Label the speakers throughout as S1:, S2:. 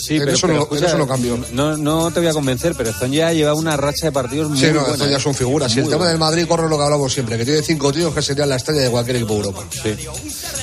S1: Sí, pero, eso, no, eso no cambió. No, no te voy a convencer, pero Zonja lleva una racha de partidos muy
S2: Sí, no, buena, son figuras. Y el tema del Madrid corre lo que hablamos siempre, que tiene cinco tíos que serían la estrella de cualquier equipo de Europa.
S1: Sí.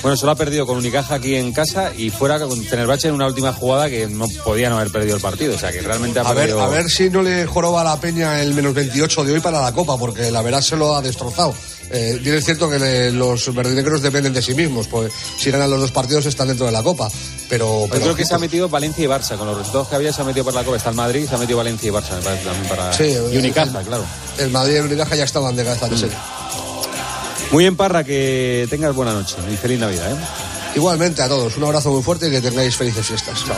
S1: Bueno, solo ha perdido con Unicaja aquí en casa y fuera con Tenerbache en una última jugada que no podían haber perdido el partido. O sea, que realmente ha
S2: a
S1: perdido...
S2: Ver, a ver si no le joroba la peña el menos 28 de hoy para la Copa, porque la verdad se lo ha destrozado. Eh, bien es cierto que los verdinegros dependen de sí mismos, pues si ganan los dos partidos están dentro de la Copa. Pero,
S1: pero creo que se ha metido Valencia y Barça, con los resultados que había se ha metido por la Copa. Está el Madrid y se ha metido Valencia y Barça, me parece también para.
S2: Sí,
S1: y Unicaja, claro.
S2: El Madrid y Unicaja ya estaban de cabeza mm.
S1: Muy bien, Parra, que tengas buena noche y feliz Navidad. ¿eh?
S2: Igualmente a todos, un abrazo muy fuerte y que tengáis felices fiestas. Chao.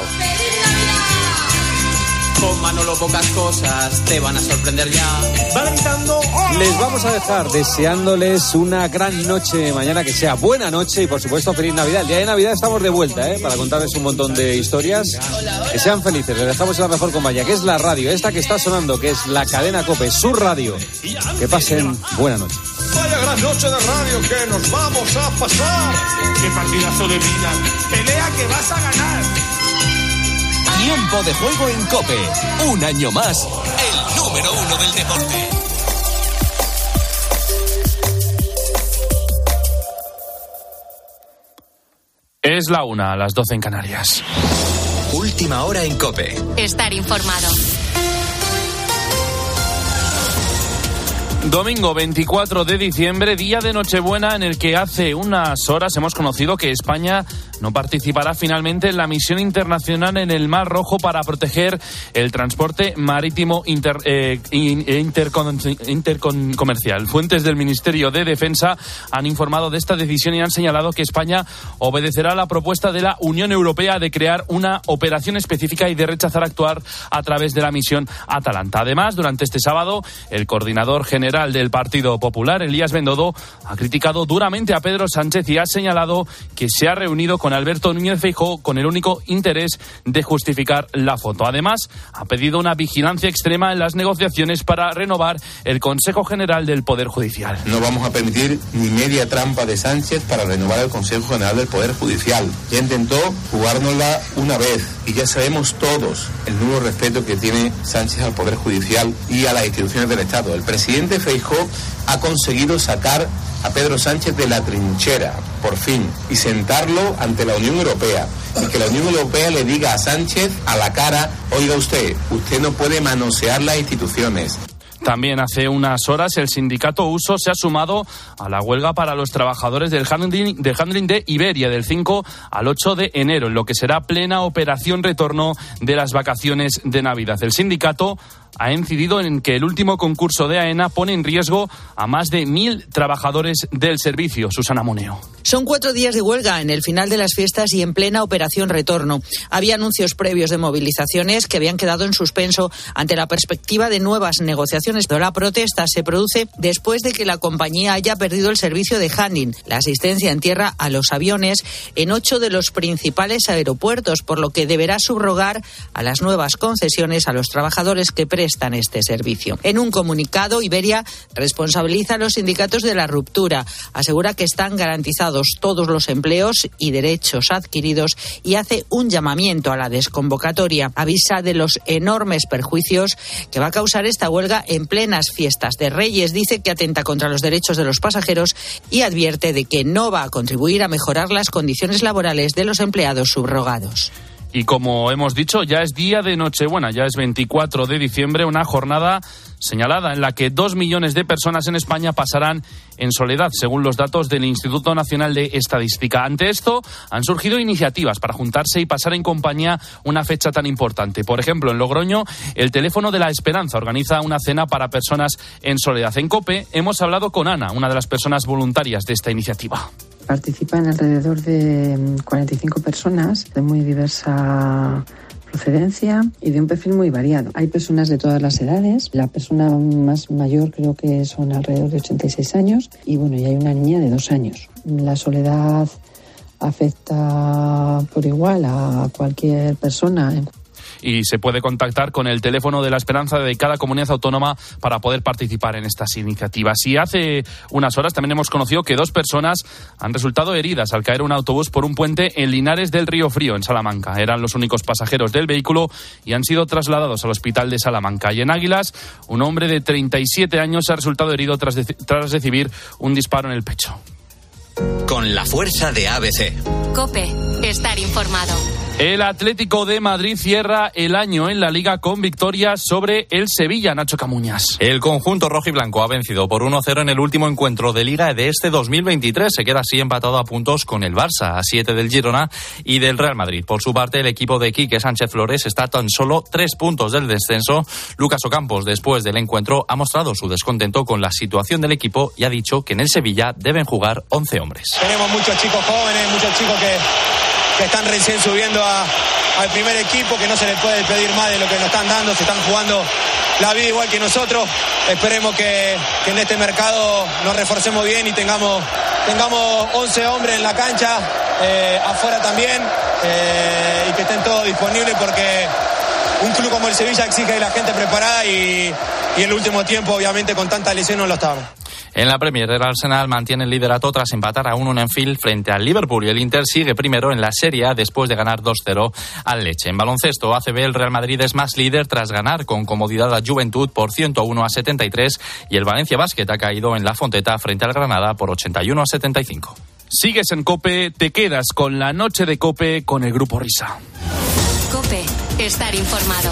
S3: Con Manolo pocas cosas te van a sorprender ya.
S1: Les vamos a dejar deseándoles una gran noche mañana, que sea buena noche y por supuesto feliz Navidad. El día de Navidad estamos de vuelta, ¿eh? Para contarles un montón de historias. Que sean felices. Les dejamos en la mejor compañía, que es la radio, esta que está sonando, que es la cadena Cope, su radio. Que pasen buena noche.
S4: Vaya gran noche de radio que nos vamos a pasar.
S5: Qué partidazo de vida. Pelea que vas a ganar.
S6: Tiempo de juego en Cope. Un año más, el número uno del deporte.
S7: Es la una, a las doce en Canarias.
S6: Última hora en Cope.
S8: Estar informado.
S7: Domingo 24 de diciembre, día de Nochebuena, en el que hace unas horas hemos conocido que España no participará finalmente en la misión internacional en el Mar Rojo para proteger el transporte marítimo inter, eh, intercomercial. Fuentes del Ministerio de Defensa han informado de esta decisión y han señalado que España obedecerá la propuesta de la Unión Europea de crear una operación específica y de rechazar actuar a través de la misión Atalanta. Además, durante este sábado, el coordinador general del Partido Popular, Elías Bendodo, ha criticado duramente a Pedro Sánchez y ha señalado que se ha reunido con Alberto Núñez Feijóo con el único interés de justificar la foto. Además, ha pedido una vigilancia extrema en las negociaciones para renovar el Consejo General del Poder Judicial.
S9: No vamos a permitir ni media trampa de Sánchez para renovar el Consejo General del Poder Judicial. Ya intentó jugárnosla una vez y ya sabemos todos el nuevo respeto que tiene Sánchez al Poder Judicial y a las instituciones del Estado. El presidente Feijóo ha conseguido sacar a Pedro Sánchez de la trinchera, por fin, y sentarlo ante la Unión Europea. Y que la Unión Europea le diga a Sánchez a la cara, oiga usted, usted no puede manosear las instituciones.
S7: También hace unas horas el sindicato Uso se ha sumado a la huelga para los trabajadores del handling, handling de Iberia del 5 al 8 de enero, en lo que será plena operación retorno de las vacaciones de Navidad. El sindicato ha incidido en que el último concurso de AENA pone en riesgo a más de mil trabajadores del servicio. Susana Moneo.
S10: Son cuatro días de huelga en el final de las fiestas y en plena operación retorno. Había anuncios previos de movilizaciones que habían quedado en suspenso ante la perspectiva de nuevas negociaciones. Pero la protesta se produce después de que la compañía haya perdido el servicio de handling, la asistencia en tierra a los aviones, en ocho de los principales aeropuertos, por lo que deberá subrogar a las nuevas concesiones a los trabajadores que prestan este servicio. En un comunicado, Iberia responsabiliza a los sindicatos de la ruptura, asegura que están garantizados todos los empleos y derechos adquiridos y hace un llamamiento a la desconvocatoria. Avisa de los enormes perjuicios que va a causar esta huelga en plenas fiestas de Reyes. Dice que atenta contra los derechos de los pasajeros y advierte de que no va a contribuir a mejorar las condiciones laborales de los empleados subrogados.
S7: Y como hemos dicho, ya es día de Nochebuena, ya es 24 de diciembre, una jornada señalada en la que dos millones de personas en España pasarán en soledad, según los datos del Instituto Nacional de Estadística. Ante esto, han surgido iniciativas para juntarse y pasar en compañía una fecha tan importante. Por ejemplo, en Logroño, el Teléfono de la Esperanza organiza una cena para personas en soledad. En COPE hemos hablado con Ana, una de las personas voluntarias de esta iniciativa
S11: participan alrededor de 45 mm, personas de muy diversa procedencia y de un perfil muy variado. Hay personas de todas las edades, la persona más mayor creo que son alrededor de 86 años y bueno, y hay una niña de dos años. La soledad afecta por igual a cualquier persona
S7: y se puede contactar con el teléfono de la esperanza de cada comunidad autónoma para poder participar en estas iniciativas. Y hace unas horas también hemos conocido que dos personas han resultado heridas al caer un autobús por un puente en Linares del Río Frío, en Salamanca. Eran los únicos pasajeros del vehículo y han sido trasladados al hospital de Salamanca. Y en Águilas, un hombre de 37 años ha resultado herido tras, tras recibir un disparo en el pecho.
S8: Con la fuerza de ABC.
S12: Cope, estar informado.
S7: El Atlético de Madrid cierra el año en la liga con victorias sobre el Sevilla, Nacho Camuñas.
S13: El conjunto rojo y blanco ha vencido por 1-0 en el último encuentro de liga de este 2023. Se queda así empatado a puntos con el Barça, a 7 del Girona y del Real Madrid. Por su parte, el equipo de Quique Sánchez Flores está tan solo tres puntos del descenso. Lucas Ocampos, después del encuentro, ha mostrado su descontento con la situación del equipo y ha dicho que en el Sevilla deben jugar 11 hombres.
S14: Tenemos muchos chicos jóvenes, muchos chicos que que están recién subiendo al primer equipo, que no se les puede pedir más de lo que nos están dando, se están jugando la vida igual que nosotros. Esperemos que, en este mercado nos reforcemos bien y tengamos, tengamos 11 hombres en la cancha, eh, afuera también, eh, y que estén todos disponibles porque un club como el Sevilla exige a la gente preparada y, y el último tiempo, obviamente, con tanta lesión no lo estamos.
S13: En la Premier, el Arsenal mantiene el liderato tras empatar a 1 en Enfield frente al Liverpool y el Inter sigue primero en la Serie A después de ganar 2-0 al Leche. En baloncesto, ACB, el Real Madrid es más líder tras ganar con comodidad a Juventud por 101 a 73 y el Valencia Basket ha caído en la Fonteta frente al Granada por 81 a 75.
S7: Sigues en Cope, te quedas con la noche de Cope con el Grupo Risa.
S12: Cope, estar informado.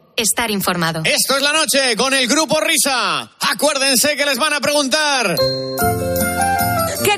S12: estar informado.
S4: Esto es la noche con el grupo Risa. Acuérdense que les van a preguntar.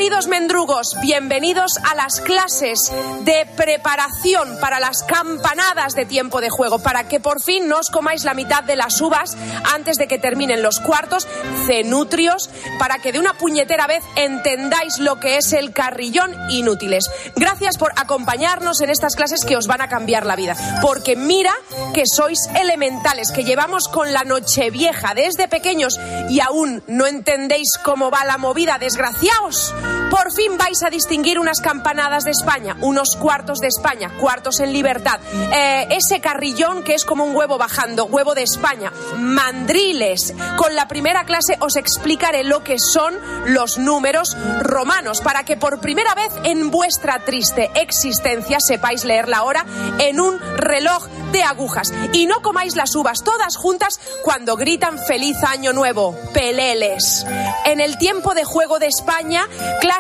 S15: Queridos mendrugos, bienvenidos a las clases de preparación para las campanadas de tiempo de juego, para que por fin no os comáis la mitad de las uvas antes de que terminen los cuartos, cenutrios, para que de una puñetera vez entendáis lo que es el carrillón inútiles. Gracias por acompañarnos en estas clases que os van a cambiar la vida, porque mira que sois elementales, que llevamos con la noche vieja desde pequeños y aún no entendéis cómo va la movida, desgraciaos. Por fin vais a distinguir unas campanadas de España, unos cuartos de España, cuartos en libertad. Eh, ese carrillón que es como un huevo bajando, huevo de España. Mandriles. Con la primera clase os explicaré lo que son los números romanos, para que por primera vez en vuestra triste existencia sepáis leer la hora en un reloj de agujas. Y no comáis las uvas todas juntas cuando gritan feliz año nuevo. Peleles. En el tiempo de juego de España,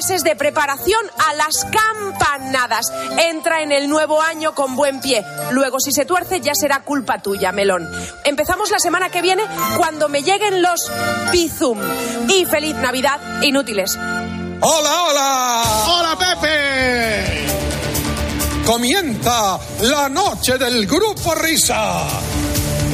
S15: clases de preparación a las campanadas. Entra en el nuevo año con buen pie. Luego, si se tuerce, ya será culpa tuya, melón. Empezamos la semana que viene cuando me lleguen los Bizum. Y feliz Navidad, inútiles.
S4: ¡Hola, hola! ¡Hola, Pepe! Comienza la noche del Grupo Risa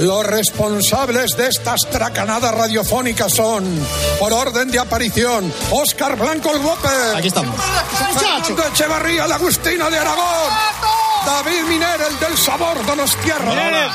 S4: Los responsables de estas tracanadas radiofónicas son, por orden de aparición, Óscar Blanco el Whopper.
S16: Aquí estamos.
S4: Fernando Echevarría, la Agustina de Aragón. David Miner, el del sabor de los tierra.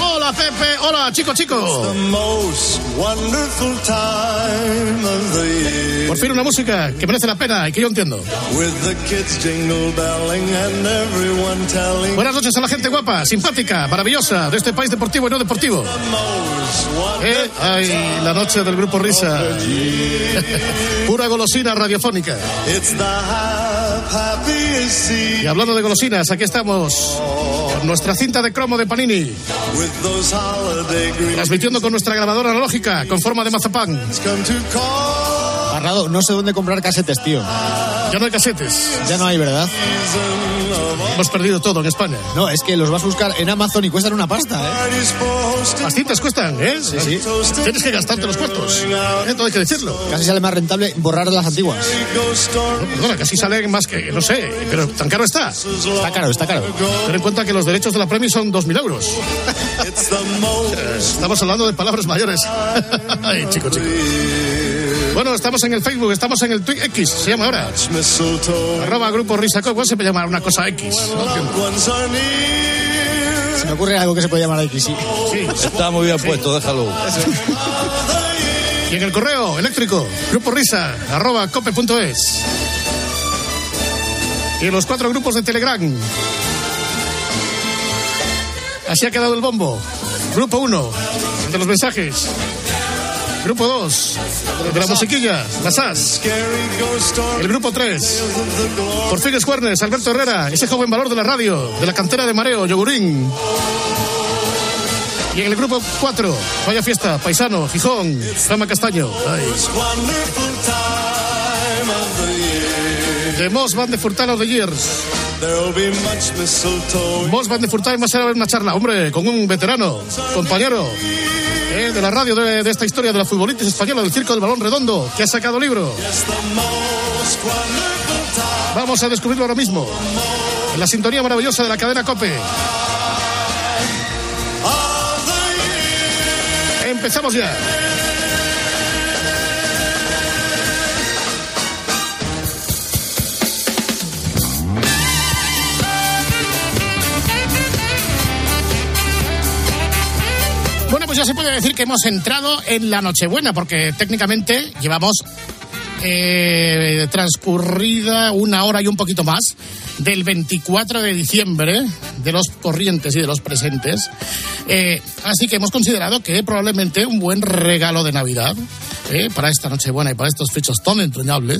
S16: Pepe. Hola, chicos, chicos. Por fin una música que merece la pena y que yo entiendo. Buenas noches a la gente guapa, simpática, maravillosa de este país deportivo y no deportivo. Eh, Ay, la noche del grupo Risa. Pura golosina radiofónica. Y hablando de golosinas, aquí estamos. Con nuestra cinta de cromo de Panini. Transmitiendo con nuestra grabadora analógica con forma de mazapán.
S17: No sé dónde comprar casetes, tío.
S16: Ya no hay casetes.
S17: Ya no hay, ¿verdad?
S16: Hemos perdido todo en España.
S17: No, es que los vas a buscar en Amazon y cuestan una pasta, ¿eh?
S16: Las cintas cuestan, ¿eh?
S17: Sí, sí.
S16: Tienes que gastarte los cuartos. Todo hay que decirlo.
S17: Casi sale más rentable borrar las antiguas.
S16: No, perdona, casi sale más que, no sé, pero tan caro está.
S17: Está caro, está caro.
S16: Ten en cuenta que los derechos de la premio son 2.000 euros. Estamos hablando de palabras mayores. Ay, chico, chico. Bueno, estamos en el Facebook, estamos en el Twitter X, se llama ahora. Arroba Grupo Risa. ¿Cómo se puede llamar una cosa X? No.
S17: Se me ocurre algo que se puede llamar X, sí.
S16: Sí.
S1: Está muy bien puesto, déjalo.
S16: Y en el correo eléctrico, grupo risa, arroba cope.es. Y en los cuatro grupos de Telegram. Así ha quedado el bombo. Grupo 1, de los mensajes. Grupo 2, de la musiquilla, las as. El grupo 3, por fin Cuernes, Alberto Herrera, ese joven valor de la radio, de la cantera de Mareo, Yogurín. Y en el grupo 4, Vaya Fiesta, Paisano, Gijón, Rama Castaño. Ay. De Moss Van de Furtano de Years. Moss Van de Furtano va a ser una charla, hombre, con un veterano, compañero eh, de la radio de, de esta historia de la futbolista española del Circo del Balón Redondo, que ha sacado libro. Vamos a descubrirlo ahora mismo. En la sintonía maravillosa de la cadena Cope. Empezamos ya. Ya se puede decir que hemos entrado en la Nochebuena, porque técnicamente llevamos eh, transcurrida una hora y un poquito más del 24 de diciembre de los corrientes y de los presentes. Eh, así que hemos considerado que probablemente un buen regalo de Navidad eh, para esta Nochebuena y para estos fechas tan entrañables,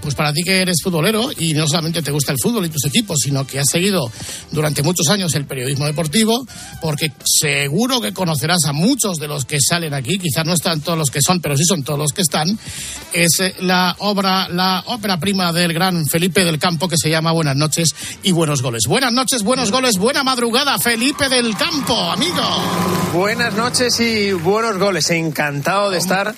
S16: pues para ti que eres futbolero y no solamente te gusta el fútbol y tus equipos, sino que has seguido durante muchos años el periodismo deportivo, porque seguro que conocerás a muchos de los que salen aquí, quizás no están todos los que son, pero sí son todos los que están, es la obra, la ópera prima del gran Felipe del Campo que se llama Buenas noches y buenos goles. Buenas noches, buenos goles, buena madrugada, Felipe del Campo, amigo.
S18: Buenas noches y buenos goles. Encantado de estar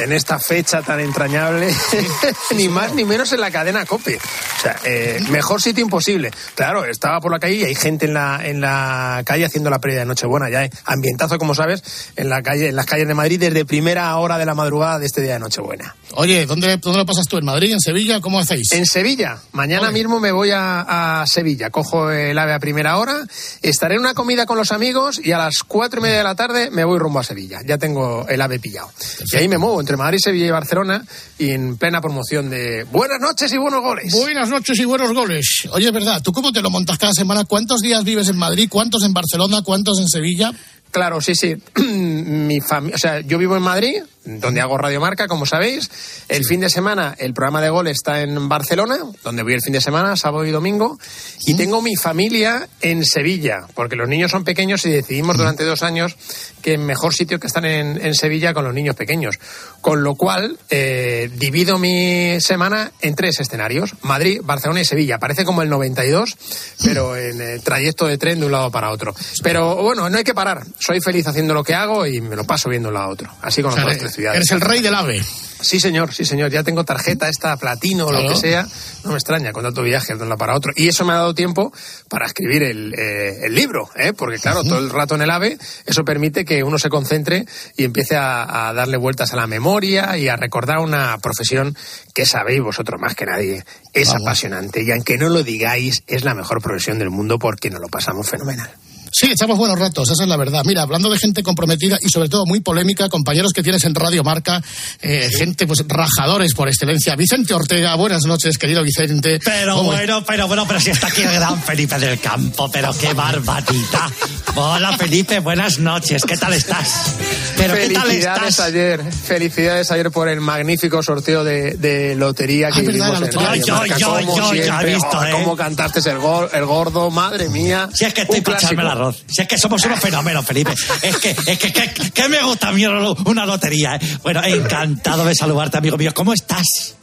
S18: en esta fecha tan entrañable, ni más ni menos en la cadena COPE. O sea, eh, mejor sitio imposible. Claro, estaba por la calle y hay gente en la, en la calle haciendo la previa de Nochebuena. Ya hay ambientazo, como sabes, en, la calle, en las calles de Madrid desde primera hora de la madrugada de este día de Nochebuena.
S16: Oye, ¿dónde, dónde lo pasas tú? ¿En Madrid? ¿En Sevilla? ¿Cómo hacéis?
S18: En Sevilla. Mañana
S16: Ole.
S18: mismo me voy a, a Sevilla. Cojo el ave a primera hora, estaré en una comida con los amigos y a las cuatro y media de la tarde me voy rumbo a Sevilla. Ya tengo el ave pillado. Y ahí me muevo entre Madrid, Sevilla y Barcelona y en plena promoción de buenas noches y buenos goles.
S16: Buenas noches y buenos goles. Oye, es verdad, ¿tú cómo te lo montas cada semana? ¿Cuántos días vives en Madrid? ¿Cuántos en Barcelona? ¿Cuántos en Sevilla?
S18: Claro, sí, sí. Mi familia, o sea, yo vivo en Madrid, donde hago Radio Marca, como sabéis. El fin de semana, el programa de gol está en Barcelona, donde voy el fin de semana, sábado y domingo. Y tengo mi familia en Sevilla, porque los niños son pequeños y decidimos durante dos años que mejor sitio que estar en, en Sevilla con los niños pequeños. Con lo cual, eh, divido mi semana en tres escenarios: Madrid, Barcelona y Sevilla. Parece como el 92, pero en eh, trayecto de tren de un lado para otro. Pero bueno, no hay que parar. Soy feliz haciendo lo que hago y me lo paso viendo de un lado a otro. Así con
S16: O sea,
S18: los
S16: eres,
S18: ciudades.
S16: Eres el rey del ave.
S18: Sí, señor, sí, señor. Ya tengo tarjeta esta, platino o lo que sea. No me extraña con tanto viaje de un lado para otro. Y eso me ha dado tiempo para escribir el, eh, el libro, ¿eh? porque claro, todo el rato en el AVE, eso permite que uno se concentre y empiece a, a darle vueltas a la memoria y a recordar una profesión que sabéis vosotros más que nadie. Es apasionante y aunque no lo digáis, es la mejor profesión del mundo porque nos lo pasamos fenomenal.
S16: Sí, echamos buenos ratos, esa es la verdad. Mira, hablando de gente comprometida y sobre todo muy polémica, compañeros que tienes en Radio Marca, eh, gente, pues rajadores por excelencia. Vicente Ortega, buenas noches, querido Vicente.
S19: Pero
S16: ¿Cómo-
S19: bueno, pero bueno, pero si está aquí el gran Felipe del Campo, pero qué barbaridad. Hola Felipe, buenas noches, ¿qué tal estás? Pero qué tal
S18: Felicidades
S19: estás.
S18: ayer, felicidades ayer por el magnífico sorteo de, de lotería que
S19: Ah, la
S18: en. Radio
S19: Yo,
S18: Marca.
S19: yo,
S18: Como
S19: yo, ya he
S18: siempre,
S19: visto,
S18: oh,
S19: ¿eh?
S18: Cómo cantaste el, gol, el gordo, madre mía.
S19: Si es que estoy
S18: Un
S19: para echarme
S18: clásico.
S19: Arroz. Si es que somos unos fenómenos, Felipe. Es que, es que, que, que me gusta a mí una lotería, ¿eh? Bueno, encantado de saludarte, amigo mío. ¿Cómo estás?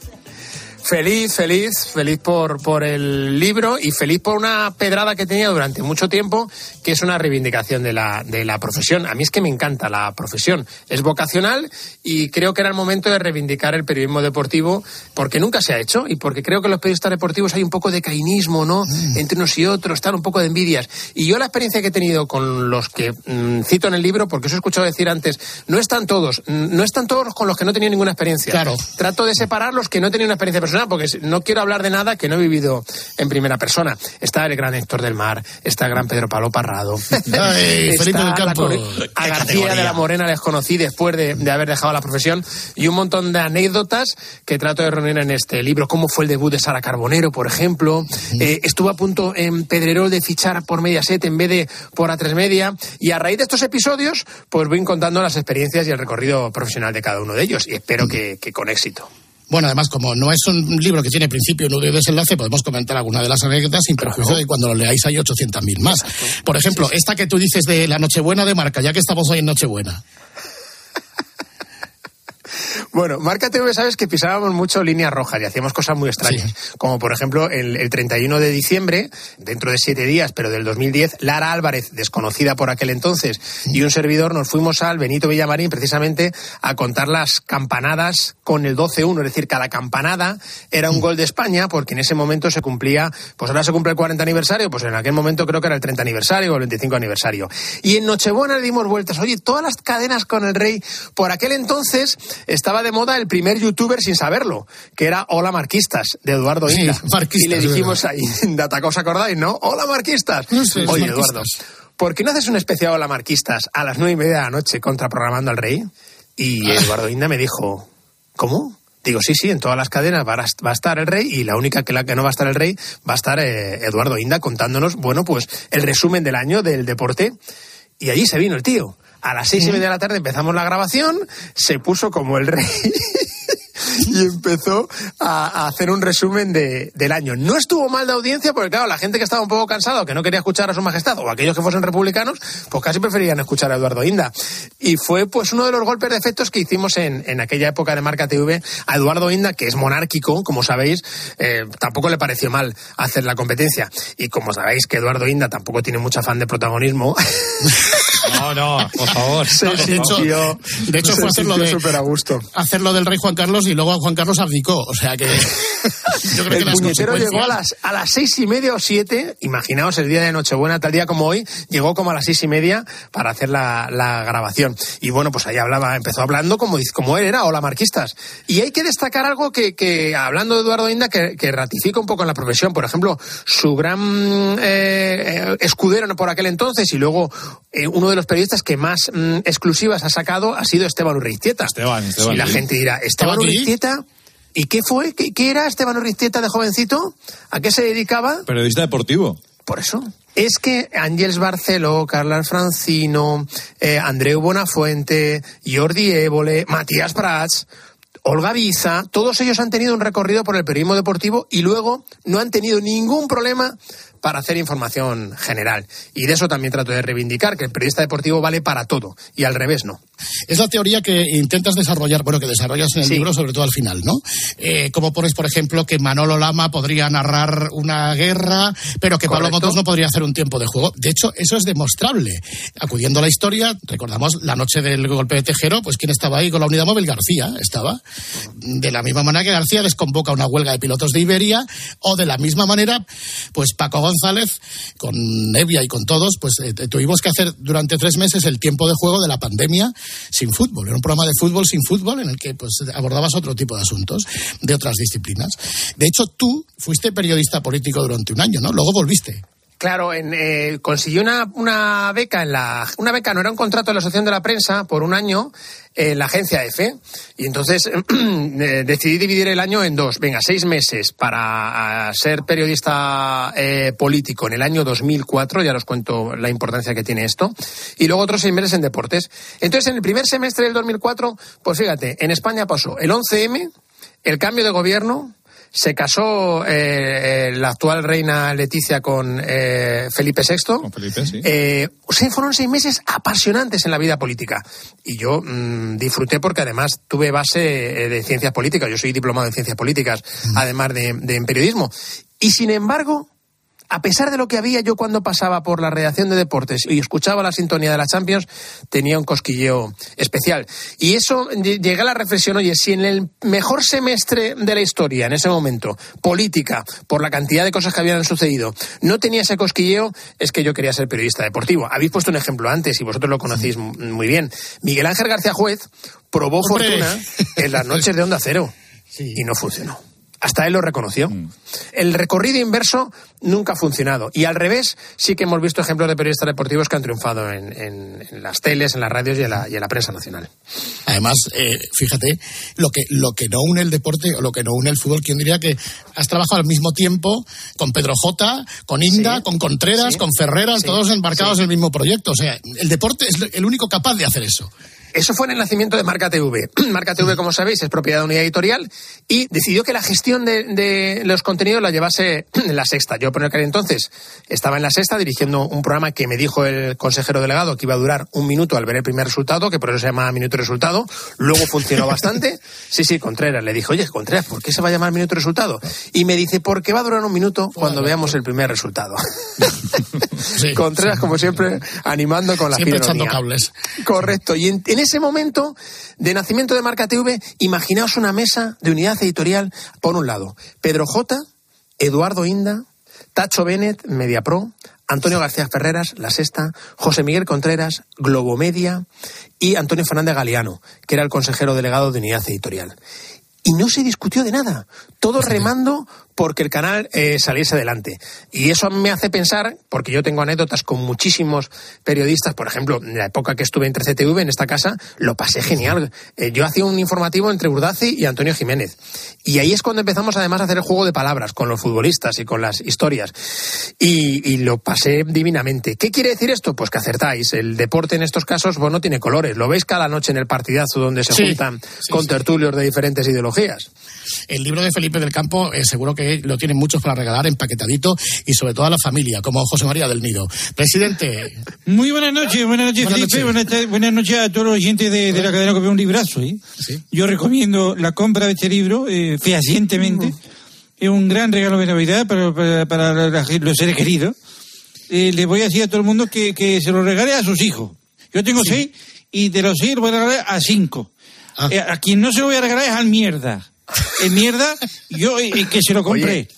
S18: Feliz, feliz, feliz por, por el libro y feliz por una pedrada que tenía durante mucho tiempo, que es una reivindicación de la, de la profesión. A mí es que me encanta la profesión. Es vocacional y creo que era el momento de reivindicar el periodismo deportivo, porque nunca se ha hecho y porque creo que en los periodistas deportivos hay un poco de cainismo, ¿no? Entre unos y otros, están un poco de envidias. Y yo la experiencia que he tenido con los que mm, cito en el libro, porque os he escuchado decir antes, no están todos, mm, no están todos con los que no tenían ninguna experiencia.
S16: Claro.
S18: Trato de separar los que no tenían una experiencia personal, porque no quiero hablar de nada que no he vivido en primera persona. Está el gran Héctor del Mar, está el gran Pedro Pablo Parrado.
S16: Ay, Felipe del Campo.
S18: a García
S16: categoría.
S18: de la Morena les conocí después de, de haber dejado la profesión y un montón de anécdotas que trato de reunir en este libro. Cómo fue el debut de Sara Carbonero, por ejemplo. Eh, estuvo a punto en Pedrerol de fichar por Mediaset en vez de por A3 Media. Y a raíz de estos episodios, pues voy contando las experiencias y el recorrido profesional de cada uno de ellos. Y espero que- que con éxito.
S16: Bueno, además, como no es un libro que tiene principio, nudo y desenlace, podemos comentar alguna de las anécdotas sin perjuicio de cuando lo leáis hay 800.000 más. Por ejemplo, esta que tú dices de la Nochebuena de Marca, ya que estamos hoy en Nochebuena.
S18: Bueno, Marca TV sabes que pisábamos mucho líneas rojas y hacíamos cosas muy extrañas. Como por ejemplo el, el 31 de diciembre, dentro de siete días, pero del 2010, Lara Álvarez, desconocida por aquel entonces, y un servidor nos fuimos al Benito Villamarín precisamente a contar las campanadas con el 12-1. Es decir, cada campanada era un gol de España porque en ese momento se cumplía, pues ahora se cumple el 40 aniversario, pues en aquel momento creo que era el 30 aniversario o el 25 aniversario. Y en Nochebuena le dimos vueltas. Oye, todas las cadenas con el rey, por aquel entonces estaba de moda el primer youtuber sin saberlo, que era Hola Marquistas, de Eduardo
S16: Sí,
S18: Inda.
S16: Marquistas,
S18: y le dijimos ahí, Dataca, ¿os acordáis, no? Hola Marquistas.
S16: No sé,
S18: Oye,
S16: marquistas.
S18: Eduardo, ¿por qué no haces un especial Hola Marquistas a las nueve y media de la noche contraprogramando al rey? Y Eduardo Inda me dijo, ¿cómo? Digo, sí, sí, en todas las cadenas va a, va a estar el rey y la única que, la que no va a estar el rey va a estar eh, Eduardo Inda contándonos, bueno, pues el resumen del año del deporte. Y allí se vino el tío. A las seis y media de la tarde empezamos la grabación, se puso como el rey y empezó a, a hacer un resumen de- del año. No estuvo mal de audiencia porque, claro, la gente que estaba un poco cansada o que no quería escuchar a su majestad o aquellos que fuesen republicanos, pues casi preferían escuchar a Eduardo Inda. Y fue pues uno de los golpes de efectos que hicimos en, en aquella época de Marca TV a Eduardo Inda, que es monárquico, como sabéis, eh, tampoco le pareció mal hacer la competencia. Y como sabéis que Eduardo Inda tampoco tiene mucho afán de protagonismo,
S16: No, no, por favor. No, de hecho, de fue hacerlo de,
S18: a gusto.
S16: hacerlo del rey Juan Carlos y luego Juan Carlos abdicó. O sea que yo creo que
S18: el
S16: las
S18: puñetero llegó a las, a las seis y media o siete, imaginaos el día de Nochebuena, tal día como hoy, llegó como a las seis y media para hacer la, la grabación. Y bueno, pues ahí hablaba, empezó hablando como, como él era, hola marquistas. Y hay que destacar algo que, que hablando de Eduardo Inda, que, que ratifica un poco en la profesión. Por ejemplo, su gran eh, eh, escudero por aquel entonces y luego eh, uno de los periodistas que más mm, exclusivas ha sacado ha sido Esteban Urriztieta.
S1: Esteban, Esteban,
S18: Y la gente dirá, ¿Esteban. Urriztieta? ¿Y qué fue? ¿Qué, qué era Esteban Urriztieta de jovencito? ¿A qué se dedicaba?
S1: Periodista deportivo.
S18: Por eso. Es que Ángels Barceló, Carlos Francino, eh, Andreu Bonafuente, Jordi Évole, Matías Prats, Olga Biza, todos ellos han tenido un recorrido por el periodismo deportivo y luego no han tenido ningún problema para hacer información general. Y de eso también trato de reivindicar, que el periodista deportivo vale para todo y al revés no.
S16: Es la teoría que intentas desarrollar, bueno, que desarrollas en el
S18: Sí.
S16: libro, sobre todo al final, ¿no? Eh, como pones, por ejemplo, que Manolo Lama podría narrar una guerra, pero que Pablo. Motos no podría hacer un tiempo de juego. De hecho, eso es demostrable. Acudiendo a la historia, recordamos la noche del golpe de Tejero, pues ¿quién estaba ahí con la unidad móvil? García estaba. De la misma manera que García desconvoca una huelga de pilotos de Iberia, o de la misma manera, pues Paco González, con Nevia y con todos, pues eh, tuvimos que hacer durante tres meses el tiempo de juego de la pandemia sin fútbol. Era un programa de fútbol sin fútbol en el que pues abordabas otro tipo de asuntos de otras disciplinas. De hecho, tú fuiste periodista político durante un año, ¿no? Luego volviste.
S18: Claro, en, eh, consiguió una, beca en la. Una beca, no era un contrato de la Asociación de la Prensa por un año en la agencia EFE. Y entonces eh, decidí dividir el año en dos. Venga, seis meses para ser periodista eh, político en el año 2004, ya os cuento la importancia que tiene esto. Y luego otros seis meses en deportes. Entonces, en el primer semestre del 2004, pues fíjate, en España pasó el 11M, el cambio de gobierno. Se casó eh, eh, la actual reina Leticia con eh, Felipe VI. Eh, o sea, fueron seis meses apasionantes en la vida política. Y yo mm, disfruté porque además tuve base eh, de ciencias políticas. Yo soy diplomado en ciencias políticas, además de, de en periodismo. Y sin embargo, a pesar de lo que había yo cuando pasaba por la redacción de deportes y escuchaba la sintonía de la Champions, tenía un cosquilleo especial. Y eso lle- llegué a la reflexión, oye, si en el mejor semestre de la historia, en ese momento, política, por la cantidad de cosas que habían sucedido, no tenía ese cosquilleo, es que yo quería ser periodista deportivo. Habéis puesto un ejemplo antes y vosotros lo conocéis muy bien. Miguel Ángel García Juez probó
S16: Hombre.
S18: fortuna en las noches de Onda Cero y no funcionó. Hasta él lo reconoció. El recorrido inverso nunca ha funcionado. Y al revés, sí que hemos visto ejemplos de periodistas deportivos que han triunfado en, en- en las teles, en las radios y en la, y en la prensa nacional.
S16: Además, eh, fíjate, lo que, lo que no une el deporte o lo que no une el fútbol, ¿quién diría que has trabajado al mismo tiempo con Pedro J, con Inda, con Contreras, con Ferreras, todos embarcados en el mismo proyecto? O sea, el deporte es el único capaz de hacer eso.
S18: Eso fue en el nacimiento de Marca TV. Marca TV, como sabéis, es propiedad de unidad editorial y decidió que la gestión de, de los contenidos la llevase la sexta. Yo, por aquel entonces, estaba en la sexta dirigiendo un programa que me dijo el consejero delegado que iba a durar un minuto al ver el primer resultado, que por eso se llama Minuto Resultado. Luego funcionó bastante. Sí, sí, Contreras. Le dije, oye, Contreras, ¿por qué se va a llamar Minuto Resultado? Y me dice, porque va a durar un minuto cuando veamos el primer resultado. Contreras, como siempre, animando con la
S16: Siempre echando cables.
S18: Correcto. Y en, en ese momento de nacimiento de Marca TV, imaginaos una mesa de unidad editorial. Por un lado, Pedro J, Eduardo Inda, Tacho Bennett, Mediapro, Antonio García Ferreras, La Sexta, José Miguel Contreras, Globomedia y Antonio Fernández Galeano, que era el consejero delegado de unidad editorial. Y no se discutió de nada, todos remando porque el canal eh, saliese adelante. Y eso me hace pensar, porque yo tengo anécdotas con muchísimos periodistas, por ejemplo, en la época que estuve en 13TV, en esta casa, lo pasé genial. Eh, yo hacía un informativo entre Urdazi y Antonio Jiménez. Y ahí es cuando empezamos además a hacer el juego de palabras con los futbolistas y con las historias. Y, y lo pasé divinamente. ¿Qué quiere decir esto? Pues que acertáis. El deporte en estos casos pues, no tiene colores. Lo veis cada noche en el partidazo donde se
S16: Sí,
S18: juntan
S16: sí,
S18: con
S16: sí.
S18: tertulios de diferentes ideologías.
S16: El libro de Felipe del Campo eh, seguro que lo tienen muchos para regalar empaquetadito y sobre todo a la familia, como José María del Nido. Presidente.
S20: Muy buenas noches, buenas noches,
S16: Buenas
S20: Felipe.
S16: noches.
S20: Buenas, noches a todos los oyentes de, de la cadena que ve un librazo. ¿eh? Yo recomiendo la compra de este libro eh, fehacientemente. Es un gran regalo de Navidad para, para, los seres queridos. Eh, le voy a decir a todo el mundo que, que se lo regale a sus hijos. Yo tengo seis y de los seis lo voy a regalar a cinco.
S16: Ah.
S20: Eh, a quien no se lo voy a regalar es al mierda. El mierda, yo eh, que se lo compré.
S18: Oye,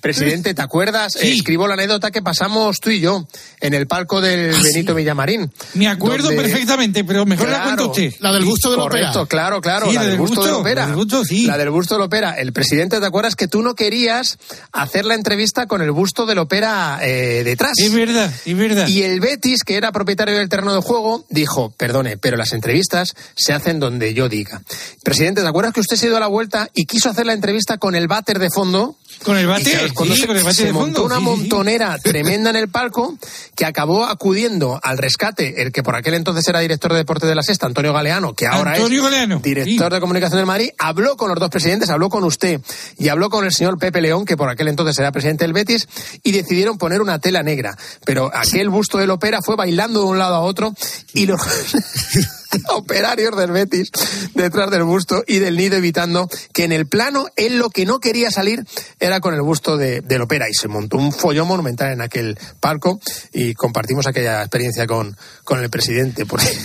S18: Presidente, ¿te acuerdas? Escribo la anécdota que pasamos tú y yo en el palco del Benito Villamarín.
S20: Me acuerdo
S18: donde-
S20: perfectamente, pero mejor la cuenta usted.
S16: La del gusto de la
S18: Correcto,
S16: ópera.
S18: claro, claro,
S20: Sí,
S18: la, del gusto, de la ópera.
S20: la del gusto, sí.
S18: La del busto de la ópera. El presidente, ¿te acuerdas que tú no querías hacer la entrevista con el busto de la ópera eh, detrás?
S20: Es verdad, es verdad.
S18: Y el Betis, que era propietario del terreno de juego, dijo, perdone, pero las entrevistas se hacen donde yo diga. Presidente, ¿te acuerdas que usted se dio a la vuelta y quiso hacer la entrevista con el váter de fondo?
S20: Con el
S18: cuando
S20: sí,
S18: se,
S20: de
S18: montó una montonera tremenda en el palco que acabó acudiendo al rescate el que por aquel entonces era director de deporte de la Sexta, Antonio Galeano, que ahora
S20: Antonio
S18: es
S20: Galeano,
S18: director de comunicación del Madrid, habló con los dos presidentes, habló con usted y habló con el señor Pepe León, que por aquel entonces era presidente del Betis, y decidieron poner una tela negra. Pero aquel busto del ópera fue bailando de un lado a otro y los operarios del Betis detrás del busto y del nido evitando que en el plano él lo que no quería salir era con el busto de, del ópera y se montó un follón monumental en aquel palco y compartimos aquella experiencia con, con el presidente porque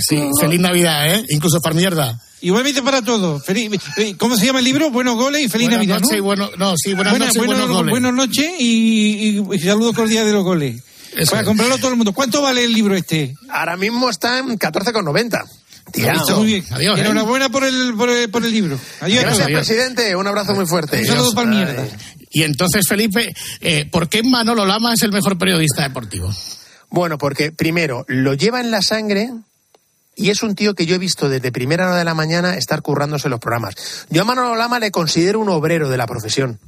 S16: Sí, feliz Navidad, ¿eh? Incluso para mierda.
S20: Igualmente para todos. Feliz, eh, ¿Cómo se llama el libro? Buenos goles y feliz
S16: Buenas
S20: Navidad.
S16: noches
S20: ¿no?
S16: y bueno- no, sí, buenas
S20: Buena-
S16: noches y
S20: buenos,
S16: buenos goles.
S20: buenas noches y, y, y saludo cordial de los goles. Para comprarlo todo el mundo. ¿Cuánto vale el libro este?
S18: ahora mismo está en 14,90. Tirado.
S20: Está muy bien.
S16: Adiós, ¿eh?
S20: Enhorabuena por el, por el, por el libro. Adiós.
S18: Gracias,
S20: Adiós.
S18: presidente. Un abrazo muy fuerte.
S20: Un saludo para mierda.
S16: Y entonces, Felipe, eh, ¿por qué Manolo Lama es el mejor periodista deportivo?
S18: Bueno, porque primero, lo lleva en la sangre y es un tío que yo he visto desde primera hora de la mañana estar currándose los programas. Yo a Manolo Lama le considero un obrero de la profesión.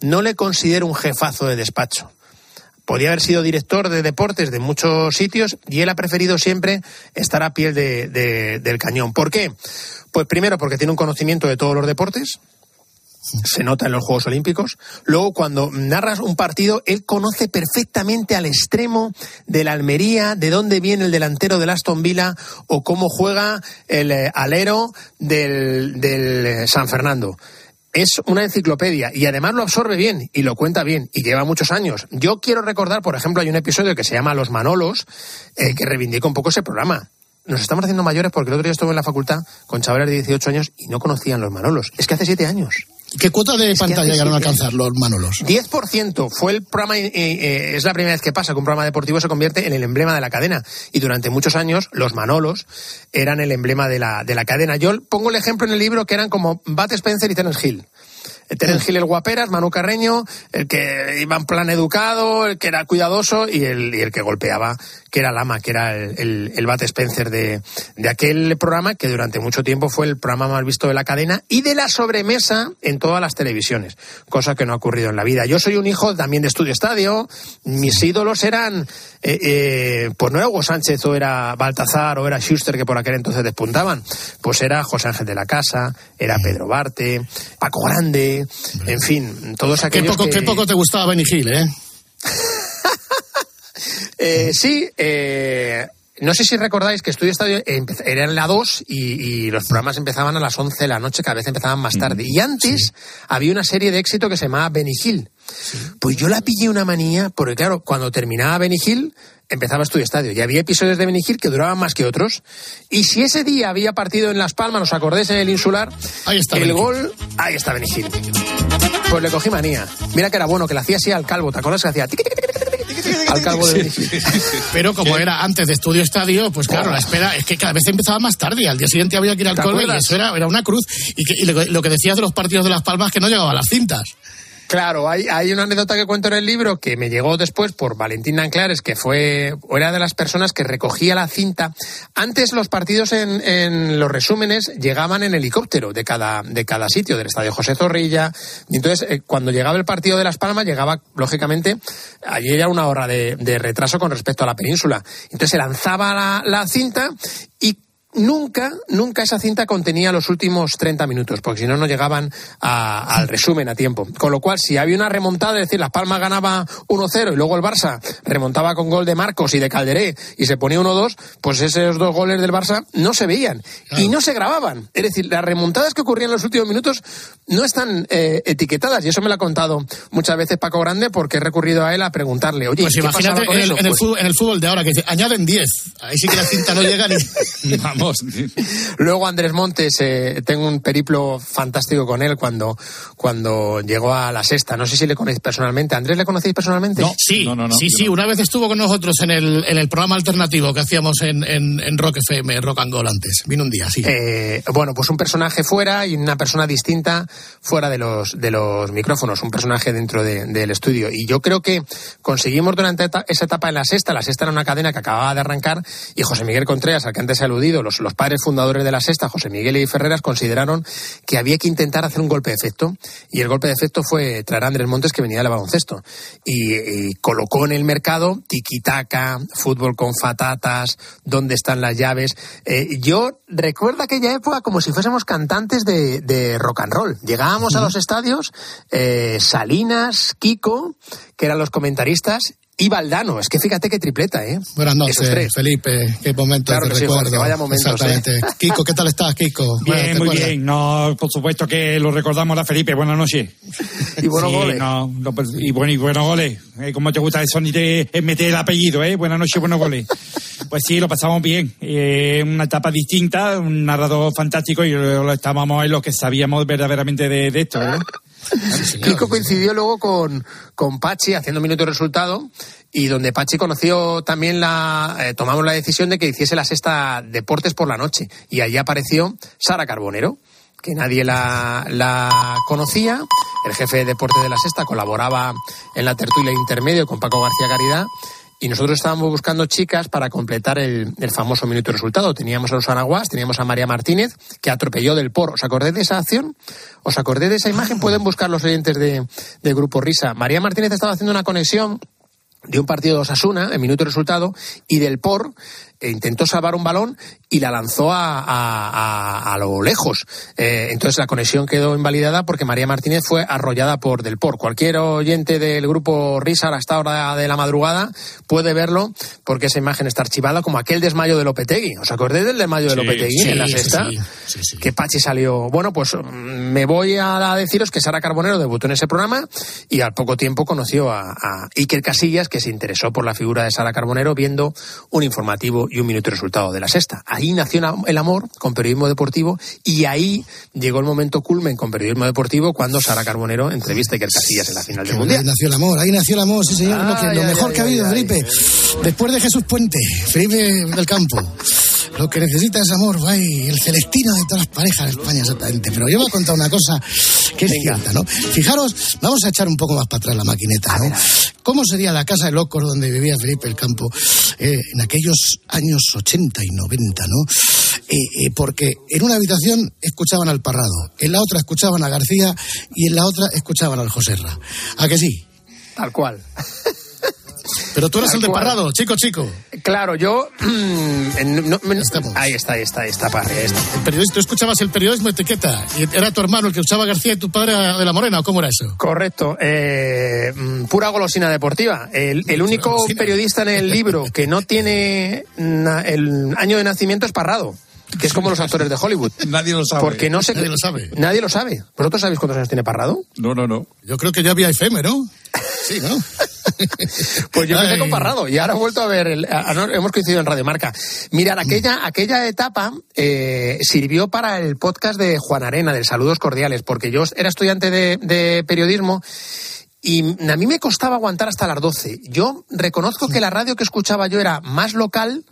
S18: No le considero un jefazo de despacho. Podía haber sido director de deportes de muchos sitios y él ha preferido siempre estar a pie de- de- del cañón. ¿Por qué? Pues primero porque tiene un conocimiento de todos los deportes, se nota en los Juegos Olímpicos. Luego, cuando narras un partido, él conoce perfectamente al extremo de la Almería, de dónde viene el delantero del Aston Villa o cómo juega el eh, alero del, del eh, San Fernando. Es una enciclopedia y además lo absorbe bien y lo cuenta bien y lleva muchos años. Yo quiero recordar, por ejemplo, hay un episodio que se llama Los Manolos, eh, que reivindica un poco ese programa. Nos estamos haciendo mayores porque el otro día estuve en la facultad con chavales de 18 años y no conocían los Manolos. Es que hace 7 años.
S16: ¿Qué cuota de
S18: Es
S16: pantalla llegaron a alcanzar los Manolos?
S18: 10% fue el programa, eh, eh, es la primera vez que pasa que un programa deportivo se convierte en el emblema de la cadena. Y durante muchos años los Manolos eran el emblema de la, de la cadena. Yo pongo el ejemplo en el libro que eran como Bat Spencer y Terence Hill. Terence Hill el guaperas, Manu Carreño, el que iba en plan educado, el que era cuidadoso y el, y el que golpeaba, que era Lama, que era el, el, el Bat Spencer de, de aquel programa que durante mucho tiempo fue el programa más visto de la cadena y de la sobremesa en todas las televisiones, cosa que no ha ocurrido en la vida. Yo soy un hijo también de Estudio Estadio, mis ídolos eran, eh, eh, pues no era Hugo Sánchez o era Baltazar o era Schuster que por aquel entonces despuntaban, pues era José Ángel de la Casa, era Pedro Barte, Paco Grande, en fin, todos
S16: Qué
S18: aquellos
S16: poco,
S18: que...
S16: qué poco te gustaba Benny Hill, ¿eh?
S18: Eh, sí, eh, no sé si recordáis que Estudio Estadio era en la 2 y, y los programas empezaban a las 11 de la noche, cada vez empezaban más tarde. Y antes había una serie de éxito que se llamaba Benny Hill. Pues yo la pillé una manía, porque claro, cuando terminaba Benny Hill, empezaba Estudio Estadio. Y había episodios de Benny Hill que duraban más que otros. Y si ese día había partido en Las Palmas, ¿os acordáis en el insular?
S16: Ahí está
S18: El gol, ahí está Benny Hill. Pues le cogí manía. Mira que era bueno, que le hacía así al calvo. ¿Te acuerdas que hacía al calvo de Hill?
S16: Pero como era antes de Estudio Estadio, pues claro, la espera es que cada vez empezaba más tarde. Al día siguiente había que ir al
S18: ¿Te
S16: cole y eso era, era una cruz. Y, que, y lo, que decías de los partidos de Las Palmas que no llegaban las cintas.
S18: Claro, hay, hay una anécdota que cuento en el libro que me llegó después por Valentín Anclares, que fue, era de las personas que recogía la cinta. Antes los partidos en, en los resúmenes llegaban en helicóptero de cada, de cada sitio, del estadio José Zorrilla. Y entonces, eh, cuando llegaba el partido de Las Palmas, llegaba, lógicamente, allí era una hora de, de retraso con respecto a la península. Entonces se lanzaba la, la cinta y Nunca, nunca esa cinta contenía los últimos 30 minutos, porque si no, no llegaban a- al resumen a tiempo. Con lo cual, si había una remontada, es decir, Las Palmas ganaba 1-0 y luego el Barça remontaba con gol de Marcos y de Calderé y se ponía 1-2, pues esos dos goles del Barça no se veían y no se grababan. Es decir, las remontadas que ocurrían en los últimos minutos no están eh, etiquetadas y eso me lo ha contado muchas veces Paco Grande porque he recurrido a él a preguntarle, oye,
S16: Pues
S18: ¿qué
S16: imagínate
S18: con
S16: en el,
S18: eso?
S16: en, el
S18: Pues-
S16: fútbol, en el fútbol de ahora que dice, añaden 10. Ahí sí que la cinta no llega ni. Vamos.
S18: Luego Andrés Montes, eh, tengo un periplo fantástico con él cuando, cuando llegó a la sexta. No sé si le conocéis personalmente. ¿Andrés le conocéis personalmente?
S16: No, sí, sí, sí. Una vez estuvo con nosotros en el, en el programa alternativo que hacíamos en, en, en Rock FM, Rock and Gold antes. Vino un día, sí.
S18: Eh, bueno, pues un personaje fuera y una persona distinta fuera de los, de los micrófonos, un personaje dentro de- del estudio. Y yo creo que conseguimos durante esa etapa en la sexta, la sexta era una cadena que acababa de arrancar, y José Miguel Contreras, al que antes he aludido, los, los padres fundadores de la sexta, José Miguel y Ferreras, consideraron que había que intentar hacer un golpe de efecto. Y el golpe de efecto fue traer a Andrés Montes, que venía del baloncesto. Y, y colocó en el mercado tiquitaca, fútbol con fatatas, dónde están las llaves. Eh, yo recuerdo aquella época como si fuésemos cantantes de, de rock and roll. Llegábamos a los estadios, eh, Salinas, Kiko, que eran los comentaristas, y Valdano. Es que fíjate qué tripleta, ¿eh?
S16: Buenas noches,
S18: Esos tres.
S16: Felipe. Qué momento
S18: Claro
S16: te
S18: que sí,
S16: recuerdo.
S18: Jorge, vaya momentos,
S16: Exactamente.
S18: ¿eh?
S16: Kiko, ¿qué tal estás, Kiko?
S20: Bien,
S16: ¿te
S20: muy
S16: acuerdas?
S20: bien. No, por supuesto que lo recordamos a Felipe. Buenas noches.
S18: Y buenos
S20: Sí,
S18: goles.
S20: no, no, pues, y, bueno, y buenos goles. Eh, ¿Cómo te gusta eso? Ni te eh, meter el apellido, ¿eh? Buenas noches, buenos goles. Pues sí, lo pasamos bien. Eh, una etapa distinta, un narrador fantástico y lo, lo estábamos en los que sabíamos verdaderamente de, de esto, ¿verdad?
S18: Kiko coincidió luego con, con Pachi haciendo minuto y resultado y donde Pachi conoció también la eh, tomamos la decisión de que hiciese la sexta deportes por la noche. Y allí apareció Sara Carbonero que nadie la, la conocía. El jefe de deporte de la sexta colaboraba en la tertulia intermedio con Paco García Caridad y nosotros estábamos buscando chicas para completar el, el famoso minuto y resultado. Teníamos a Susana Guas, teníamos a María Martínez, que atropelló del por. ¿Os acordáis de esa acción? ¿Os acordáis de esa imagen? Pueden buscar los oyentes de, de Grupo Risa. María Martínez estaba haciendo una conexión de un partido de Osasuna, en minuto y resultado, y del por intentó salvar un balón y la lanzó a, a- a- a lo lejos. Eh, entonces la conexión quedó invalidada porque María Martínez fue arrollada por Del Por. Cualquier oyente del grupo Risa a esta hora de la madrugada puede verlo porque esa imagen está archivada como aquel desmayo de Lopetegui. ¿Os acordáis del desmayo de Lopetegui
S16: sí,
S18: en la
S16: sí,
S18: sexta?
S16: sí,
S18: que Pachi salió. Bueno, pues mm, me voy a deciros que Sara Carbonero debutó en ese programa y al poco tiempo conoció a Iker Casillas, que se interesó por la figura de Sara Carbonero viendo un informativo y un minuto y resultado de la sexta. Ahí nació el amor con periodismo deportivo y ahí llegó el momento culmen con periodismo deportivo cuando Sara Carbonero entrevista a Iker Casillas en la final del
S16: Ahí
S18: Mundial.
S16: nació el amor, ahí nació el amor, sí señor. lo que-
S18: Ay,
S16: lo
S18: ay,
S16: mejor que ha habido. Felipe. Después de Jesús Puente, Felipe del Campo. Lo que necesita es amor, ay, el celestino de todas las parejas de España, exactamente. Pero yo voy a contar una cosa que es cierta, ¿no? Fijaros, vamos a echar un poco más para atrás la maquineta, ¿no? ¿Cómo sería la casa de locos donde vivía Felipe el Campo eh, en aquellos años 80 y 90, ¿no? Eh, eh, porque en una habitación escuchaban al Parrado, en la otra escuchaban a García y en la otra escuchaban al Joserra. ¿A que sí?
S18: Tal cual.
S16: Pero tú eres el de. Parrado, chico, chico.
S18: Claro, yo. no- me- ahí está, ahí está, ahí está, pa, ahí está.
S16: El periodista, tú escuchabas el periodismo etiqueta y era tu hermano el que escuchaba a García y tu padre de la Morena, ¿o cómo era eso?
S18: Correcto. Eh, mm, pura golosina deportiva. El, el único periodista en el libro que no tiene na- el año de nacimiento es Parrado. Que es como los actores de Hollywood.
S17: Nadie lo sabe.
S18: Porque no sé.
S16: Nadie lo sabe.
S18: Nadie lo sabe. ¿Vosotros sabéis cuántos años tiene Parrado?
S17: No, no, no.
S16: Yo creo que ya había FM, ¿no? Sí, ¿no?
S18: Pues yo empecé con Parrado y ahora he vuelto a ver, el- a- a- no, hemos coincidido en Radio Marca. Mirad, aquella, aquella etapa eh, sirvió para el podcast de Juan Arena, del Saludos Cordiales, porque yo era estudiante de, de periodismo y a mí me costaba aguantar hasta las 12. Yo reconozco que la radio que escuchaba yo era más local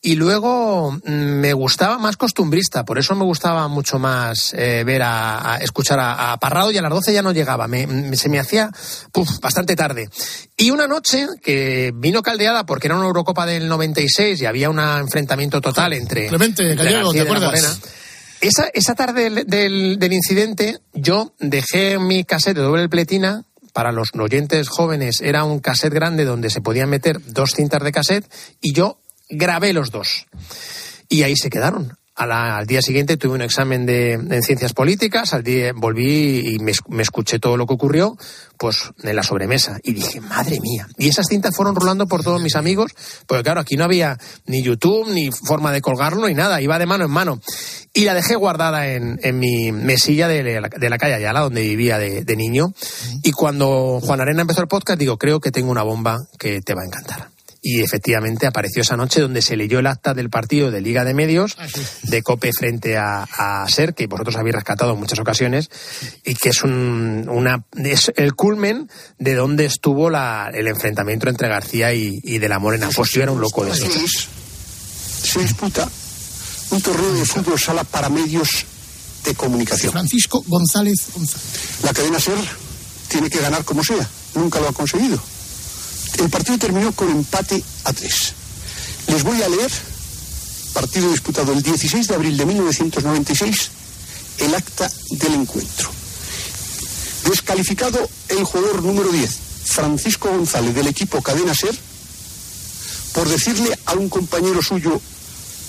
S18: y luego mm, me gustaba más costumbrista, por eso me gustaba mucho más eh, ver a, a- escuchar a, a Parrado y a las 12 ya no llegaba, me- me- se me hacía puf, bastante tarde. Y una noche que vino caldeada porque era una Eurocopa del 96 y había un enfrentamiento total entre,
S16: Clemente
S18: entre
S16: Gallego,
S18: García
S16: ¿te acuerdas?
S18: Esa, esa tarde del, del- del incidente, yo dejé mi cassette de doble pletina. Para los oyentes jóvenes era un cassette grande donde se podían meter dos cintas de cassette y yo grabé los dos. Y ahí se quedaron. Al día siguiente tuve un examen de, en ciencias políticas, al día volví y me, es- me escuché todo lo que ocurrió, pues en la sobremesa. Y dije, madre mía. Y esas cintas fueron rolando por todos mis amigos, porque claro, aquí no había ni YouTube, ni forma de colgarlo, ni nada, iba de mano en mano. Y la dejé guardada en, en mi mesilla de la, de la calle Ayala, donde vivía de, de niño. Y cuando Juan Arena empezó el podcast, digo, creo que tengo una bomba que te va a encantar. Y efectivamente apareció esa noche donde se leyó el acta del partido de Liga de Medios de Cope frente a, a SER, que vosotros habéis rescatado en muchas ocasiones, y que es, un, una, es el culmen de donde estuvo la, el enfrentamiento entre García y, y De la Morena. Pues yo era un loco de eso.
S21: se disputa un torneo de fútbol sala para medios de comunicación.
S16: Francisco González González.
S21: La cadena SER tiene que ganar como sea. Nunca lo ha conseguido. El partido terminó con empate a tres. Les voy a leer partido disputado el 16 de abril de 1996, el acta del encuentro. Descalificado el jugador número 10, Francisco González, del equipo Cadena Ser, por decirle a un compañero suyo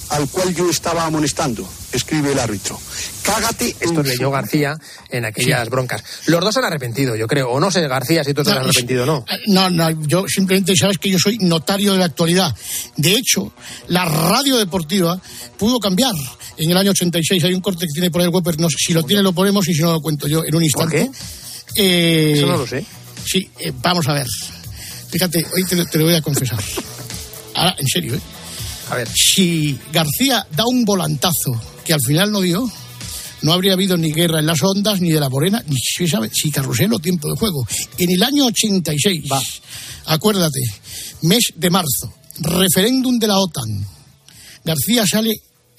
S21: al cual yo estaba amonestando, escribe el árbitro. Cágate
S18: Esto leyó García en aquellas broncas. Los dos se han arrepentido, yo creo. O no sé, García, si tú te has arrepentido o no.
S16: No, no, yo simplemente sabes que yo soy notario de la actualidad. De hecho, la radio deportiva pudo cambiar en el año 86. Hay un corte que tiene por ahí el Webber, no sé, si lo tiene lo ponemos y si no lo cuento yo en un instante.
S18: ¿Por
S16: Eh,
S18: Eso no lo sé.
S16: Sí, eh, vamos a ver. Fíjate, hoy te, lo- te lo voy a confesar. Ahora, en serio, ¿eh?
S18: A ver.
S16: Si García da un volantazo que al final no dio, no habría habido ni guerra en las ondas, ni de la morena, ni si sabe, si carrusel o tiempo de juego. En el año 86, acuérdate, mes de marzo, referéndum de la OTAN. García sale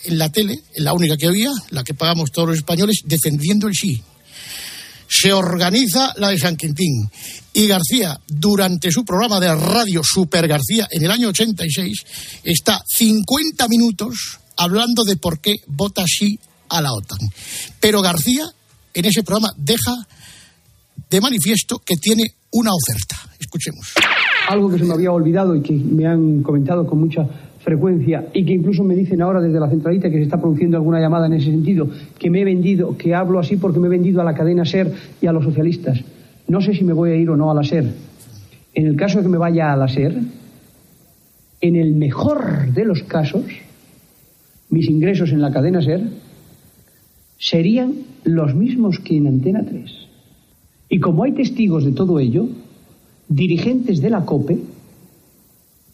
S16: en la tele, en la única que había, la que pagamos todos los españoles, defendiendo el sí. Se organiza la de San Quintín. Y García, durante su programa de radio Super García en el año 86, está 50 minutos hablando de por qué vota sí a la OTAN. Pero García, en ese programa, deja de manifiesto que tiene una oferta. Escuchemos.
S22: algo que se me había olvidado y que me han comentado con mucha frecuencia y que incluso me dicen ahora desde la centralita que se está produciendo alguna llamada en ese sentido, que me he vendido, que hablo así porque me he vendido a la cadena SER y a los socialistas. No sé si me voy a ir o no a la SER. En el caso de que me vaya a la SER, en el mejor de los casos, mis ingresos en la cadena SER serían los mismos que en Antena 3. Y como hay testigos de todo ello, dirigentes de la COPE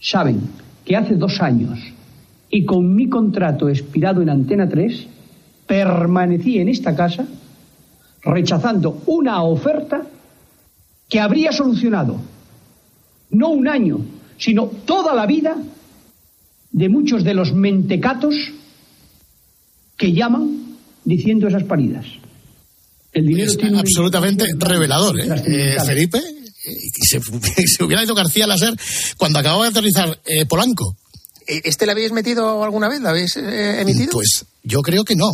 S22: saben que hace dos años y con mi contrato expirado en Antena 3, permanecí en esta casa rechazando una oferta que habría solucionado no un año, sino toda la vida de muchos de los mentecatos que llaman diciendo esas paridas. El dinero
S16: Es
S22: tiene una
S16: absolutamente revelador, ¿eh? Eh. Felipe, eh, y se, se hubiera ido García a la SER cuando acababa de aterrizar eh, Polanco.
S18: ¿Este lo habéis metido alguna vez? ¿Lo habéis eh, emitido?
S16: Pues yo creo que no.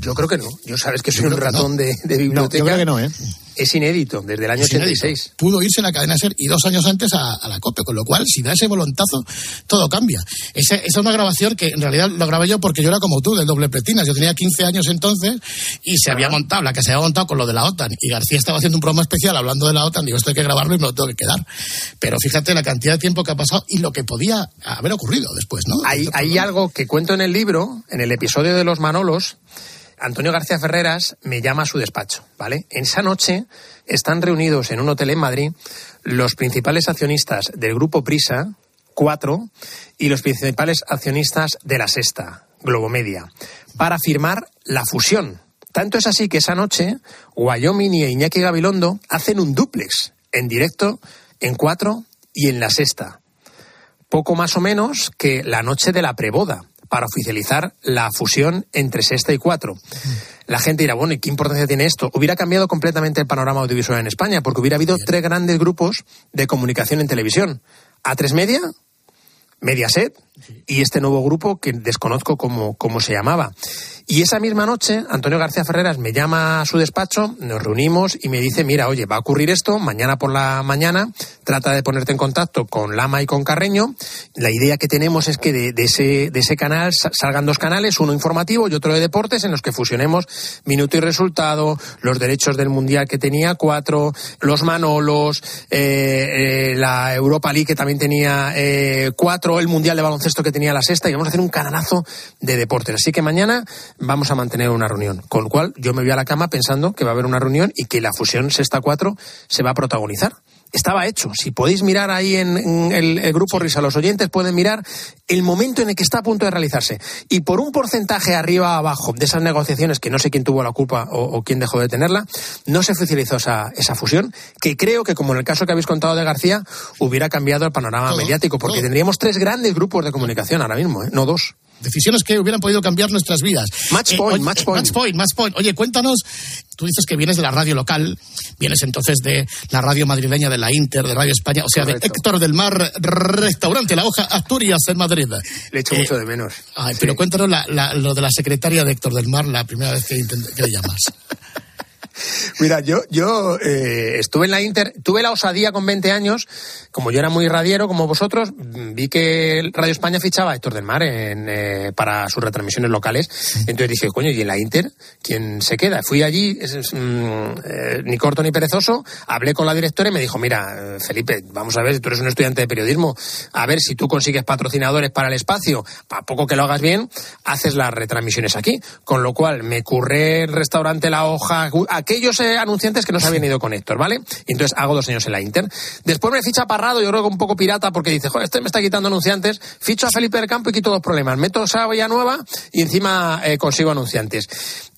S18: yo creo que no. Yo sabes que soy un ratón
S16: no.
S18: de, de biblioteca.
S16: yo creo que no, ¿eh?
S18: Es inédito, desde el año
S16: Es inédito.
S18: 86.
S16: Pudo irse a la cadena SER y dos años antes a, a la COPE, con lo cual, si da ese volontazo, todo cambia. Esa es una grabación que en realidad lo grabé yo porque yo era como tú, del doble pletinas. Yo tenía 15 años entonces y se había montado, la que se había montado con lo de la OTAN. Y García estaba haciendo un programa especial hablando de la OTAN. Digo, esto hay que grabarlo y me lo tengo que quedar. Pero fíjate la cantidad de tiempo que ha pasado y lo que podía haber ocurrido después, ¿no?
S18: Hay, hay algo que cuento en el libro, en el episodio de los Manolos. Antonio García Ferreras me llama a su despacho, ¿vale? En esa noche están reunidos en un hotel en Madrid los principales accionistas del grupo Prisa, cuatro, y los principales accionistas de la Sexta, Globomedia, para firmar la fusión. Tanto es así que esa noche Wyoming y Iñaki Gabilondo hacen un duplex en directo en cuatro y en la Sexta poco más o menos que la noche de la preboda para oficializar la fusión entre sexta y cuatro. La gente dirá, bueno, ¿y qué importancia tiene esto? Hubiera cambiado completamente el panorama audiovisual en España, porque hubiera habido tres grandes grupos de comunicación en televisión. A3 Media, Mediaset y este nuevo grupo que desconozco cómo, cómo se llamaba. Y esa misma noche, Antonio García Ferreras me llama a su despacho, nos reunimos y me dice, mira, oye, va a ocurrir esto, mañana por la mañana, trata de ponerte en contacto con Lama y con Carreño. La idea que tenemos es que de, ese, de ese canal sa- salgan dos canales, uno informativo y otro de deportes, en los que fusionemos minuto y resultado, los derechos del Mundial que tenía cuatro, los Manolos, eh, eh, la Europa League que también tenía eh, cuatro, el Mundial de baloncesto que tenía la sexta, y vamos a hacer un canalazo de deportes. Así que mañana vamos a mantener una reunión. Con lo cual yo me voy a la cama pensando que va a haber una reunión y que la fusión sexta cuatro se va a protagonizar. Estaba hecho. Si podéis mirar ahí en, en el, el grupo Risa, los oyentes pueden mirar el momento en el que está a punto de realizarse. Y por un porcentaje arriba abajo de esas negociaciones, que no sé quién tuvo la culpa o, o quién dejó de tenerla, no se oficializó esa, esa fusión, que creo que, como en el caso que habéis contado de García, hubiera cambiado el panorama mediático, porque tendríamos tres grandes grupos de comunicación ahora mismo, ¿eh? no dos.
S16: decisiones que hubieran podido cambiar nuestras vidas.
S18: Match point,
S16: oye,
S18: match point.
S16: Match point, match point. Oye, cuéntanos, tú dices que vienes de la radio local, vienes entonces de la radio madrileña de la Inter, de Radio España, o sea, de Héctor del Mar, restaurante La Hoja Asturias en Madrid.
S18: Le echo
S16: Eh,
S18: mucho de menos.
S16: Ay, pero cuéntanos la- la- lo de la secretaria de Héctor del Mar la primera vez que, que le llamas.
S18: Mira, yo, yo eh, estuve en la Inter, tuve la osadía con 20 años, como yo era muy radiero como vosotros, vi que Radio España fichaba a Héctor del Mar en, eh, para sus retransmisiones locales. Entonces dije, coño, ¿y en la Inter quién se queda? Fui allí, es- es, mm, eh, ni corto ni perezoso, hablé con la directora y me dijo, mira, Felipe, vamos a ver, tú eres un estudiante de periodismo, a ver si tú consigues patrocinadores para el espacio, a poco que lo hagas bien, haces las retransmisiones aquí. Con lo cual me curré el restaurante La Hoja, aquellos eh, anunciantes que no se habían ido con Héctor, ¿vale? Y entonces hago dos años en la Inter. Después me ficha Parrado, yo creo que un poco pirata, porque dice, joder, este me está quitando anunciantes. Ficho a Felipe del Campo y quito dos problemas. Meto Sabia Nueva y encima eh, consigo anunciantes.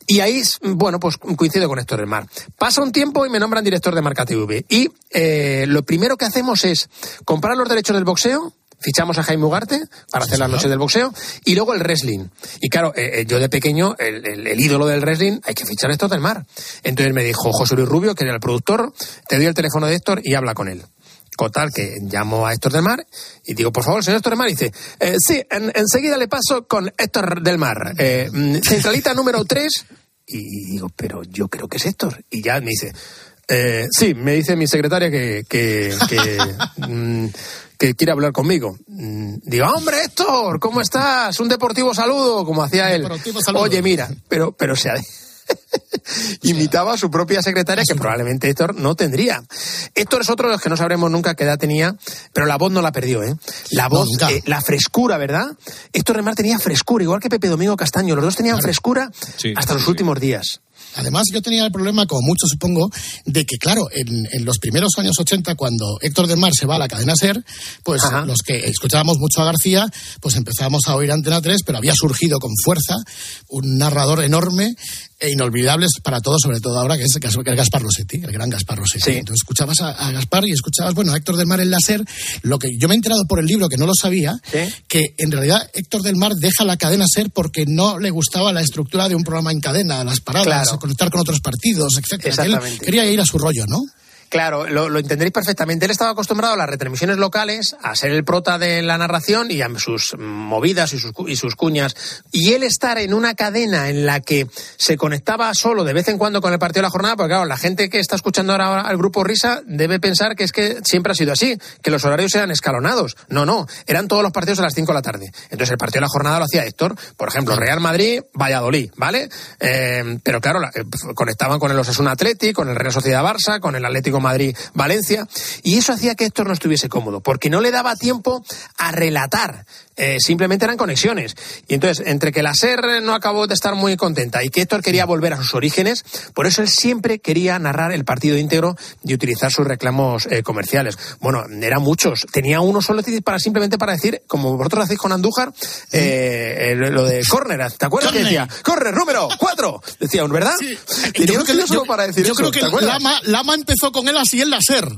S18: Y ahí, bueno, pues coincido con Héctor del Mar. Pasa un tiempo y me nombran director de Marca TV. Y eh, lo primero que hacemos es comprar los derechos del boxeo, fichamos a Jaime Ugarte para hacer la noche del boxeo y luego el wrestling. Y claro, eh, eh, yo de pequeño, el, el- el ídolo del wrestling, hay que fichar a Héctor del Mar. Entonces me dijo José Luis Rubio, que era el productor, te doy el teléfono de Héctor y habla con él. Total, que llamo a Héctor del Mar y digo, por favor, señor Héctor del Mar. Y dice, "Eh, sí, en- enseguida le paso con Héctor del Mar. Eh, mm, centralita número 3. Y digo, pero yo creo que es Héctor. Y ya me dice, eh, sí, me dice mi secretaria que, que, que, mm, que quiere hablar conmigo. Mm, Digo, hombre, Héctor, ¿cómo estás? Un deportivo saludo, como hacía él.
S16: saludo.
S18: Oye, mira, pero, pero se ha... Imitaba a su propia secretaria, que probablemente Héctor no tendría. Héctor es otro de los que no sabremos nunca qué edad tenía, pero la voz no la perdió, ¿eh? La voz, eh, la frescura, ¿verdad? Héctor Remar tenía frescura, igual que Pepe Domingo Castaño. Los dos tenían frescura
S16: Sí,
S18: hasta
S16: sí,
S18: los
S16: sí.
S18: últimos días.
S16: Además, yo tenía el problema, como muchos supongo, de que, claro, en, en los primeros años 80, cuando Héctor del Mar se va a la cadena SER, pues los que escuchábamos mucho a García, pues empezábamos a oír Antena 3, pero había surgido con fuerza un narrador enorme e inolvidable para todos, sobre todo ahora, que es, es Gaspar Rossetti, el gran Gaspar Rossetti. Entonces escuchabas a, a Gaspar y escuchabas, bueno, a Héctor del Mar en la SER, lo que yo me he enterado por el libro, que no lo sabía, que en realidad Héctor del Mar deja la cadena SER porque no le gustaba la estructura de un programa en cadena, las paradas,
S18: Claro.
S16: Conectar con otros partidos, él
S18: Exactamente.
S16: quería ir a su rollo, ¿no?
S18: Claro, lo, entenderéis perfectamente. Él estaba acostumbrado a las retransmisiones locales, a ser el prota de la narración y a sus movidas y sus, y sus cuñas. Y él estar en una cadena en la que se conectaba solo de vez en cuando con el partido de la jornada, porque claro, la gente que está escuchando ahora al grupo Risa debe pensar que es que siempre ha sido así, que los horarios eran escalonados. No, no, eran todos los partidos a las 5 de la tarde. Entonces el partido de la jornada lo hacía Héctor, por ejemplo, Real Madrid, Valladolid, ¿vale? Eh, pero claro, la- eh, conectaban con el Osasuna Atleti, con el Real Sociedad Barça, con el Atlético Madrid Valencia, y eso hacía que Héctor no estuviese cómodo, porque no le daba tiempo a relatar. Eh, simplemente eran conexiones. Y entonces, entre que la SER no acabó de estar muy contenta y que Héctor quería volver a sus orígenes, por eso él siempre quería narrar el partido íntegro y utilizar sus reclamos eh, comerciales. Bueno, eran muchos. Tenía uno solo para simplemente para decir, como vosotros hacéis con Andújar, eh, lo de córner. ¿Te acuerdas que decía? ¡Córner, número cuatro! Decía, ¿verdad?
S16: Y
S18: Tenía
S16: yo creo que,
S18: solo
S16: yo-
S18: para decir
S16: yo
S18: eso,
S16: creo
S18: ¿te
S16: que? Lama, Lama empezó con él así en la SER.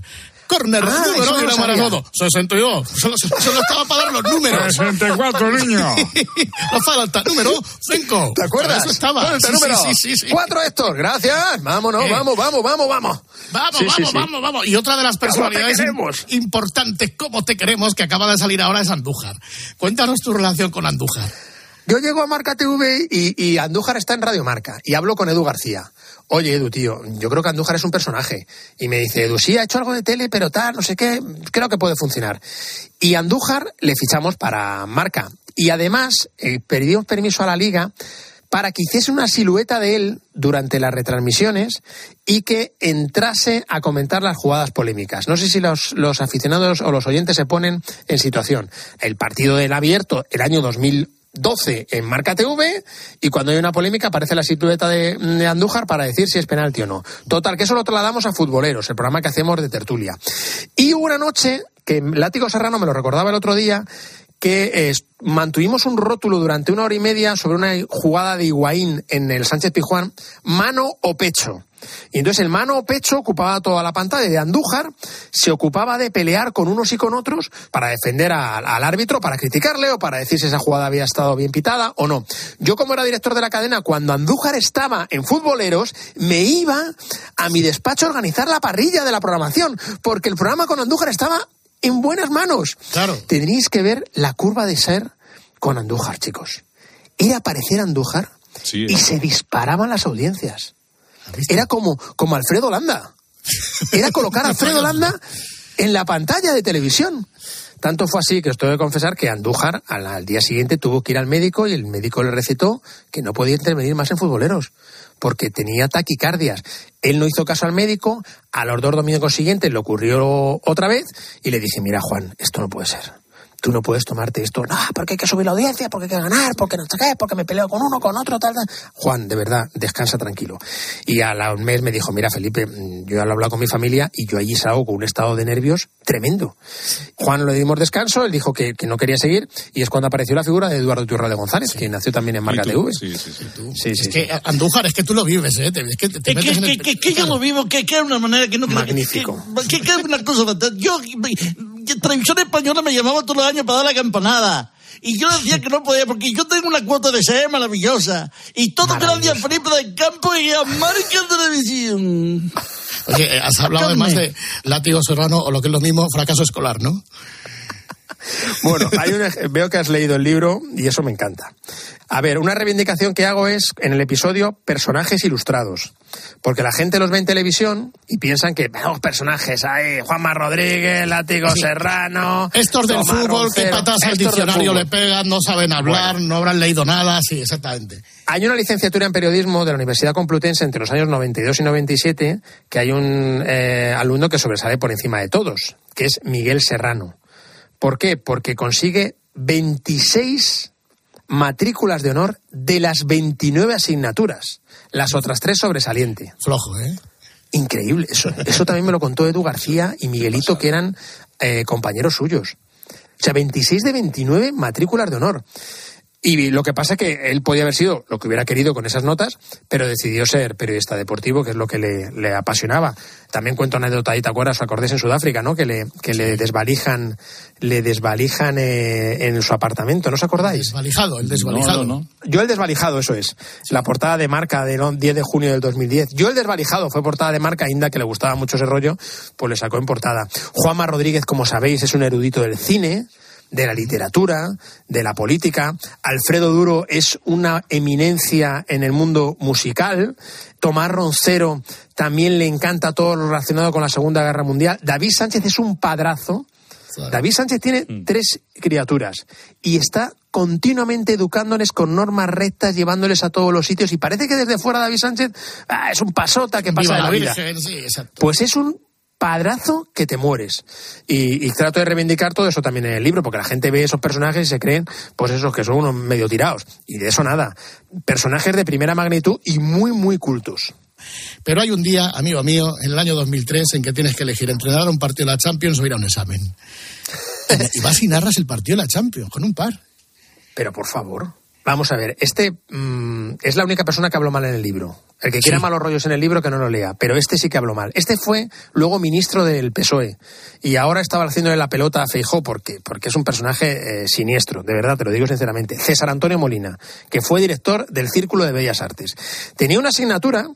S16: Corner,
S18: Ah,
S16: número,
S18: no sabía.
S16: Maragodo. 62. Solo, solo estaba para dar los números.
S20: 64, niño.
S16: no falta. Número 5.
S18: ¿Te acuerdas?
S16: Eso estaba.
S18: ¿Dónde está
S16: Sí,
S18: el número?
S16: sí, sí, sí, sí.
S18: Cuatro, Héctor. Gracias. Vámonos,
S16: Eh.
S18: vamos, vamos, vamos, vamos.
S16: Vamos,
S18: Sí,
S16: vamos,
S18: sí.
S16: vamos, vamos. Y otra de las
S18: ¿Cómo te
S16: personalidades importantes, ¿cómo te queremos? Que acaba de salir ahora es Andújar. Cuéntanos tu relación con Andújar.
S18: Yo llego a Marca TV y, y Andújar está en Radio Marca y hablo con Edu García. Oye, Edu, tío, yo creo que Andújar es un personaje. Y me dice, Edu, sí, ha hecho algo de tele, pero tal, no sé qué, creo que puede funcionar. Y Andújar le fichamos para Marca. Y además, eh, pedimos permiso a la liga para que hiciese una silueta de él durante las retransmisiones y que entrase a comentar las jugadas polémicas. No sé si los, los aficionados o los oyentes se ponen en situación. El partido del abierto, el año 2012 en Marca TV y cuando hay una polémica aparece la silueta de, Andújar para decir si es penalti o no. Total, que eso lo trasladamos a Futboleros, el programa que hacemos de tertulia. Y una noche que Látigo Serrano me lo recordaba el otro día que eh, mantuvimos un rótulo durante una hora y media sobre una jugada de Higuaín en el Sánchez Pijuán, mano o pecho. Y entonces el mano o pecho ocupaba toda la pantalla de Andújar, se ocupaba de pelear con unos y con otros para defender a- al árbitro, para criticarle o para decir si esa jugada había estado bien pitada o no. Yo como era director de la cadena, cuando Andújar estaba en futboleros, me iba a mi despacho a organizar la parrilla de la programación, porque el programa con Andújar estaba en buenas manos.
S16: Claro.
S18: Tendríais que ver la curva de ser con Andújar, chicos. Era aparecer Andújar y se disparaban las audiencias. Era como, como Alfredo Landa. Era colocar a Alfredo Landa en la pantalla de televisión. Tanto fue así que os tengo que confesar que Andújar al, al día siguiente tuvo que ir al médico y el médico le recetó que no podía intervenir más en futboleros porque tenía taquicardias. Él no hizo caso al médico, a los dos domingos siguientes le ocurrió otra vez y le dije, mira Juan, esto no puede ser. Tú no puedes tomarte esto, no, porque hay que subir la audiencia, porque hay que ganar, porque no sé qué, porque me peleo con uno, con otro, tal, tal. Juan, de verdad, descansa tranquilo. Y a la un mes me dijo, mira Felipe, mm, yo ya lo he hablado con mi familia y yo allí salgo con un estado de nervios tremendo. Juan le dimos descanso, él dijo que, que no quería seguir y es cuando apareció la figura de Eduardo Turra de González, que nació también en Marca TV.
S16: sí, sí, sí, tú.
S18: Sí, sí,
S16: Es que, Andújar, es que tú lo vives, ¿eh? Te- es que te,
S20: que,
S16: metes en
S20: que,
S16: el-
S20: que, que yo lo vivo, que, que es una manera que no
S18: Magnífico.
S20: Que, que es una cosa fantástica. Yo, Televisión Española me llamaba todos los años para dar la campanada. Y yo decía que no podía, porque yo tengo una cuota de ser maravillosa. Y todo gracias a Felipe del Campo y a Marca Televisión.
S16: Oye, has hablado además de látigo serrano o lo que es lo mismo, fracaso escolar, ¿no?
S18: Bueno, hay veo que has leído el libro y eso me encanta. A ver, una reivindicación que hago es en el episodio personajes ilustrados. Porque la gente los ve en televisión y piensan que vemos personajes ahí, Juanma Rodríguez, Látigo
S16: Sí.
S18: Serrano.
S16: Estos del
S18: Tomás
S16: fútbol que
S18: Roncero,
S16: patas al diccionario le pegan, no saben hablar, no habrán leído nada, sí, exactamente.
S18: Hay una licenciatura en periodismo de la Universidad Complutense entre los años 92 y 97 que hay un eh, alumno que sobresale por encima de todos, que es Miguel Serrano. ¿Por qué? Porque consigue 26 matrículas de honor de las 29 asignaturas. Las otras tres sobresaliente.
S16: Flojo, ¿eh?
S18: Increíble. Eso, eso también me lo contó Edu García y Miguelito, que eran eh, compañeros suyos. O sea, 26 de 29 matrículas de honor. Y lo que pasa es que él podía haber sido lo que hubiera querido con esas notas, pero decidió ser periodista deportivo, que es lo que le, le apasionaba. También cuento anécdota ahí, ¿te acuerdas? ¿Os acordáis en Sudáfrica, no? Que le, que le desvalijan, le desvalijan eh, en su apartamento, ¿no os acordáis?
S16: Desvalijado, el desvalijado.
S20: No, no, no.
S18: Yo el desvalijado, eso es. La portada de marca del 10 de junio del 2010. Yo el desvalijado fue portada de marca, Inda, que le gustaba mucho ese rollo, pues le sacó en portada. Juanma Rodríguez, como sabéis, es un erudito del cine, de la literatura, de la política. Alfredo Duro es una eminencia en el mundo musical. Tomás Roncero también le encanta todo lo relacionado con la Segunda Guerra Mundial. David Sánchez es un padrazo. David Sánchez tiene tres criaturas y está continuamente educándoles con normas rectas, llevándoles a todos los sitios y parece que desde fuera David Sánchez ah, es un pasota que pasa
S16: Viva
S18: de la
S16: la
S18: vida.
S16: Virgen, sí, exacto.
S18: Pues es un padrazo que te mueres. Y, y trato de reivindicar todo eso también en el libro, porque la gente ve esos personajes y se creen, pues esos que son unos medio tirados. Y de eso nada. Personajes de primera magnitud y muy, muy cultos.
S16: Pero hay un día, amigo mío, en el año 2003, en que tienes que elegir entrenar un partido de la Champions o ir a un examen. Y vas y narras el partido de la Champions con un par.
S18: Pero por favor. Vamos a ver, este mm, es la única persona que habló mal en el libro. El que quiera malos rollos en el libro que no lo lea, pero este sí que habló mal. Este fue luego ministro del PSOE y ahora estaba haciéndole la pelota a Feijó porque, porque es un personaje eh, siniestro, de verdad, te lo digo sinceramente. César Antonio Molina, que fue director del Círculo de Bellas Artes. Tenía una asignatura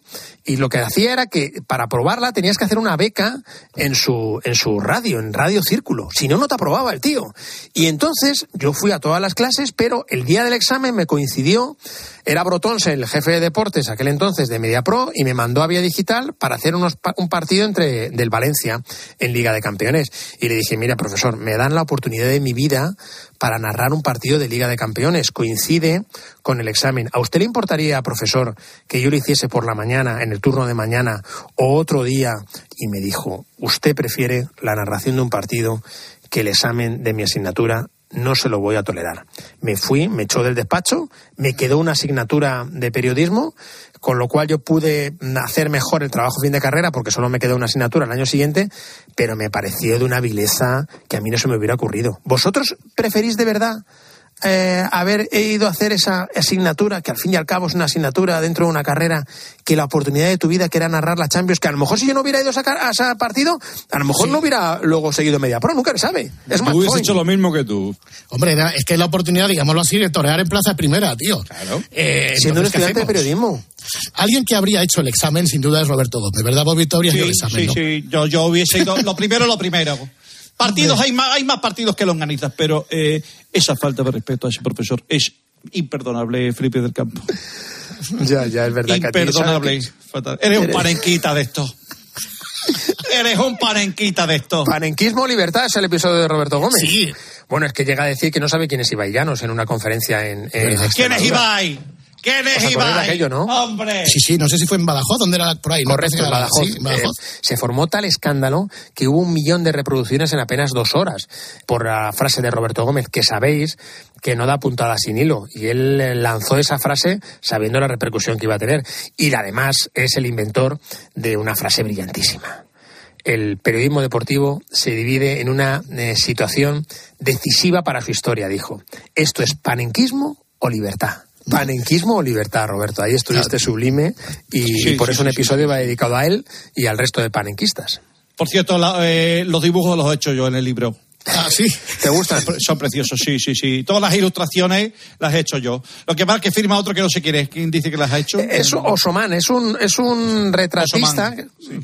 S18: y lo que hacía era que para aprobarla tenías que hacer una beca en su, en su radio, en Radio Círculo. Si no, no te aprobaba el tío. Y entonces yo fui a todas las clases, pero el día del examen me coincidió, era Brotonse, el jefe de deportes aquel entonces de MediaPro, y me mandó a Vía Digital para hacer unos, un partido entre del Valencia en Liga de Campeones. Y le dije, mira, profesor, me dan la oportunidad de mi vida para narrar un partido de Liga de Campeones. Coincide con el examen. ¿A usted le importaría, profesor, que yo lo hiciese por la mañana, en el turno de mañana, o otro día? Y me dijo, usted prefiere la narración de un partido que el examen de mi asignatura no se lo voy a tolerar. Me fui, me echó del despacho, me quedó una asignatura de periodismo, con lo cual yo pude hacer mejor el trabajo fin de carrera porque solo me quedó una asignatura el año siguiente, pero me pareció de una vileza que a mí no se me hubiera ocurrido. ¿Vosotros preferís de verdad eh, haber ido a hacer esa asignatura, que al fin y al cabo es una asignatura dentro de una carrera, que la oportunidad de tu vida que era narrar la Champions, que a lo mejor si yo no hubiera ido a, sacar, a ese partido, a lo mejor no hubiera luego seguido Media Pro, nunca se sabe. Es
S1: Tú hubieses hecho lo mismo que tú.
S16: Hombre, era- es que es la oportunidad, digámoslo así, de torear en plaza primera, tío. Claro.
S18: Siendo un estudiante de periodismo.
S16: Alguien que habría hecho el examen, sin duda, es Roberto Gómez, ¿verdad, Bobby? Tú habrías hecho el
S20: Sí,
S16: examen,
S20: sí,
S16: ¿no?
S20: sí. Yo, yo hubiese ido. Lo primero, lo primero. Partidos, hay más, hay más partidos que longanizas, pero eh, esa falta de respeto a ese profesor es imperdonable, Felipe del Campo.
S18: Ya, ya, es verdad. que
S20: Imperdonable. fatal. Eres un panenquita de esto. Eres un panenquita de esto.
S18: Panenquismo o libertad es el episodio de Roberto Gómez.
S16: Sí.
S18: Bueno, es que llega a decir que no sabe quién es Ibai Llanos en una conferencia en. en
S20: ¿Quién es. Ibai? ¿Quién
S18: ¿Os
S20: es Ibai?
S18: aquello, no?
S20: Hombre.
S16: Sí, sí, no sé si fue en Badajoz, ¿dónde era por ahí?
S18: en Badajoz. Eh, se formó tal escándalo que hubo un millón de reproducciones en apenas dos horas por la frase de Roberto Gómez, que sabéis que no da puntada sin hilo. Y él eh, lanzó esa frase sabiendo la repercusión que iba a tener. Y además es el inventor de una frase brillantísima. El periodismo deportivo se divide en una eh, situación decisiva para su historia, dijo. Esto es panenquismo o libertad. Panenquismo o libertad, Roberto. Ahí estuviste sublime y,
S20: Sí,
S18: por
S20: sí,
S18: eso un
S20: sí,
S18: episodio va dedicado a él y al resto de panenquistas.
S20: Por cierto, la- eh, los dibujos los he hecho yo en el libro.
S16: Ah, sí.
S18: ¿Te gustan?
S20: Son preciosos, sí, sí, sí. Todas las ilustraciones las he hecho yo. Lo que pasa es que firma otro que no sé quién es. ¿Quién dice que las ha hecho?
S18: Es Osoman, es un, es un retratista.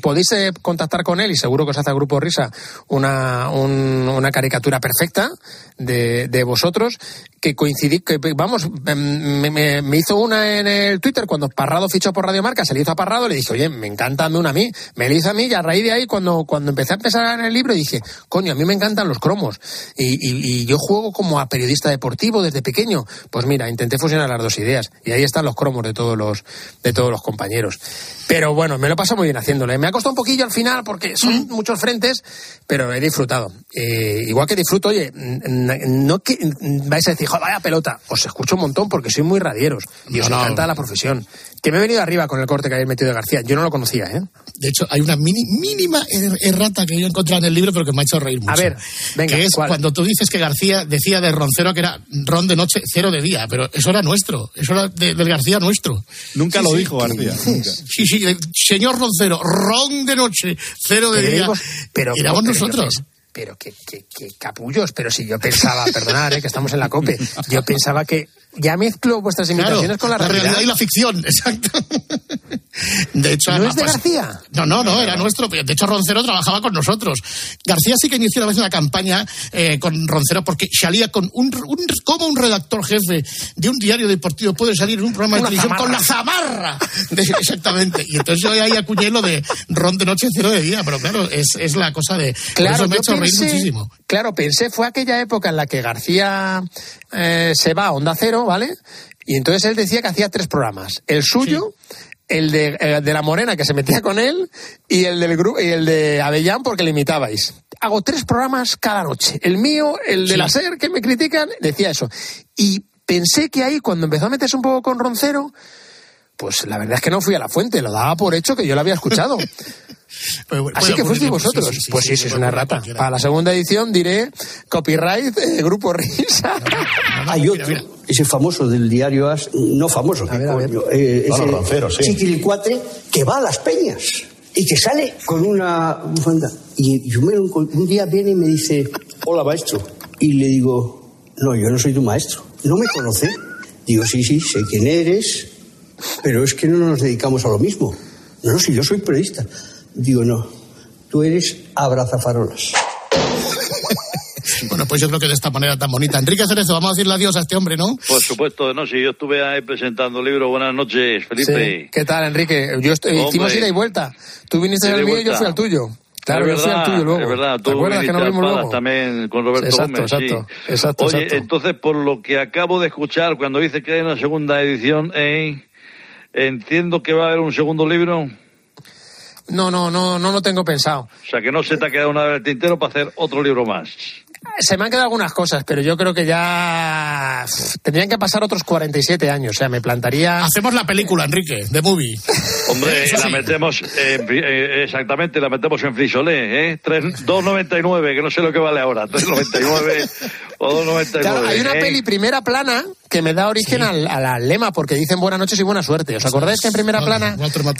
S18: Podéis eh, contactar con él y seguro que os hace el grupo Risa una, un- una caricatura perfecta de, de vosotros que coincidí, que vamos, em, me, me- me hizo una en el Twitter cuando Parrado fichó por Radio Marca, se le hizo a Parrado, le dije, oye, me encanta, hazme una a mí. Me lo hizo a mí y a raíz de ahí cuando, cuando empecé a empezar en el libro dije, coño, a mí me encantan los cromos y, y- y yo juego como a periodista deportivo desde pequeño. Pues mira, intenté fusionar las dos ideas y ahí están los cromos de todos los, de todos los compañeros. Pero bueno, me lo paso muy bien haciéndolo. ¿eh? Me ha costado un poquillo al final porque son muchos frentes, pero he disfrutado. Eh, igual que disfruto, oye, no que vais a decir, "Jo, vaya pelota. Os escucho un montón porque sois muy radieros y os
S16: No, no.
S18: encanta la profesión. Que me he venido arriba con el corte que habéis metido de García. Yo no lo conocía, ¿eh?
S16: De hecho, hay una mini- mínima er- errata que yo he encontrado en el libro, pero que me ha hecho reír mucho.
S18: A ver, venga,
S16: Que es
S18: ¿cuál?
S16: cuando tú dices que García decía de Roncero que era ron de noche, cero de día, pero eso era nuestro, eso era de- del García nuestro.
S1: Nunca
S16: Sí,
S1: lo
S16: sí.
S1: dijo García. nunca.
S16: Sí, sí, señor Roncero, ron de noche, cero de
S18: Pero
S16: día.
S18: éramos- pero,
S16: Éramos
S18: pero
S16: nosotros.
S18: Pero que capullos, pero si yo pensaba, perdonad, eh, que estamos en la COPE, yo pensaba que ya mezclo vuestras
S16: Claro,
S18: imitaciones con la,
S16: realidad y la ficción, exacto. De hecho,
S18: ¿No
S16: además,
S18: es de
S16: pues,
S18: García?
S16: No, no, no, era nuestro. De hecho, Roncero trabajaba con nosotros. García sí que inició una vez una campaña eh, con Roncero porque salía con un, un- como un redactor jefe de un diario deportivo puede salir en un programa de televisión con la
S18: zamarra.
S16: De- exactamente. Y entonces yo ahí acuñé lo de ron de noche, cero de día. Pero claro, es, es la cosa de...
S18: Claro, pensé-
S16: muchísimo.
S18: Claro, pensé, fue aquella época en la que García eh, se va a Onda Cero, ¿vale? Y entonces él decía que hacía tres programas. El suyo, el de, eh, de La Morena, que se metía con él, y el del grupo, y el de Avellán, porque le imitabais. Hago tres programas cada noche. El mío, el de
S16: Sí.
S18: la SER, que me critican, decía eso. Y pensé que ahí, cuando empezó a meterse un poco con Roncero, pues la verdad es que no fui a la fuente, lo daba por hecho que yo lo había escuchado.
S16: Pero bueno,
S18: Así que fuisteis
S16: ocurrir,
S18: vosotros.
S16: sí, sí,
S18: pues sí,
S16: sí, puede
S18: una
S16: a
S18: rata.
S16: cualquiera.
S18: Para la segunda edición diré copyright, eh, grupo risa.
S22: Hay otro, ese famoso del diario As, no famoso, eh,
S23: No, no,
S22: ese
S23: Roncero, sí.
S22: chiquilicuatre que va a las peñas y que sale con una bufanda. Y yo me lo un día viene y me dice, hola maestro. Y le digo, no, yo no soy tu maestro. ¿No me conoce? Digo, sí, sí, sé quién eres, pero es que no nos dedicamos a lo mismo. No, no, si yo soy periodista. Digo, no, tú eres abrazafarolas.
S16: Bueno, pues yo creo que de esta manera tan bonita. Enrique Cerezo, vamos a decirle adiós a este hombre, ¿no?
S24: Por supuesto, no, si yo estuve ahí presentando libros. Buenas noches, Felipe.
S18: Sí. ¿Qué tal, Enrique? Yo estoy-
S24: Hombre.
S18: hicimos ida y vuelta. Tú viniste al mío y yo fui al tuyo. Claro,
S24: es
S18: yo fui al
S24: verdad,
S18: tuyo luego.
S24: Es verdad,
S18: ¿Te
S24: tú
S18: acuerdas que
S24: viniste
S18: nos
S24: a
S18: vimos
S24: Palas
S18: luego?
S24: también con Roberto
S18: Exacto,
S24: Gómez,
S18: exacto,
S24: sí.
S18: exacto,
S24: Oye,
S18: exacto.
S24: entonces, por lo que acabo de escuchar, cuando dice que hay una segunda edición, eh, entiendo que va a haber un segundo libro. O
S18: No, no, no, no lo tengo pensado.
S24: sea, que no se te ha quedado nada del tintero para hacer otro libro más.
S18: Se me han quedado algunas cosas, pero yo creo que ya tendrían que pasar otros 47 años. O sea, me plantaría.
S16: Hacemos la película, Enrique, de movie.
S24: Hombre,
S16: Eso
S24: la
S16: sí.
S24: metemos, eh, exactamente, la metemos en frisolé, ¿eh? Tres- 2,99, que no sé lo que vale ahora, 3,99 o 2,99.
S18: Claro, hay una
S24: ¿eh?
S18: peli primera plana que me da origen al, al- al lema, porque dicen buenas noches y buena suerte. ¿Os acordáis que en primera plana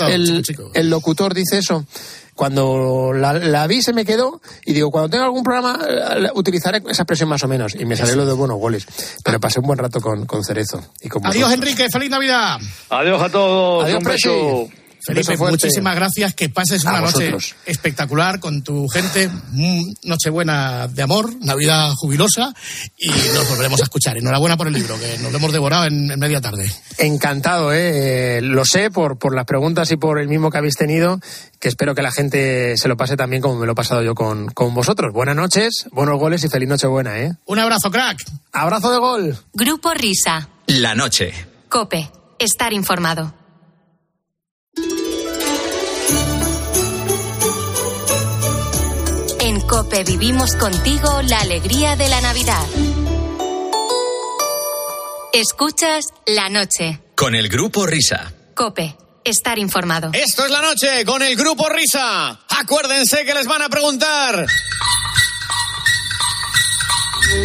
S18: el,
S16: chico,
S18: el locutor dice eso? Cuando la, la vi se me quedó y digo, cuando tenga algún programa eh, utilizaré esa expresión más o menos. Y me salió lo de buenos goles. Pero pasé un buen rato con, con Cerezo. Y con
S16: Adiós,
S18: vosotros.
S16: Enrique. Feliz Navidad.
S24: Adiós a todos,
S18: Adiós,
S24: un beso.
S16: Felipe, muchísimas gracias. Que pases una noche espectacular con tu gente. Mm, Nochebuena de amor, Navidad jubilosa y nos volveremos a escuchar. Enhorabuena por el libro, que nos lo hemos devorado en, en media tarde.
S18: Encantado, ¿eh? Eh, Lo sé por, por las preguntas y por el mismo que habéis tenido, que espero que la gente se lo pase también como me lo he pasado yo con, con vosotros. Buenas noches, buenos goles y feliz Nochebuena, ¿eh?
S16: Un abrazo, crack.
S18: Abrazo de gol.
S12: Grupo Risa.
S8: La noche.
S12: Cope. Estar informado. Cope vivimos contigo la alegría de la Navidad. Escuchas la noche.
S8: Con el grupo Risa.
S12: Cope. Estar informado.
S17: Esto es la noche con el grupo Risa. Acuérdense que les van a preguntar.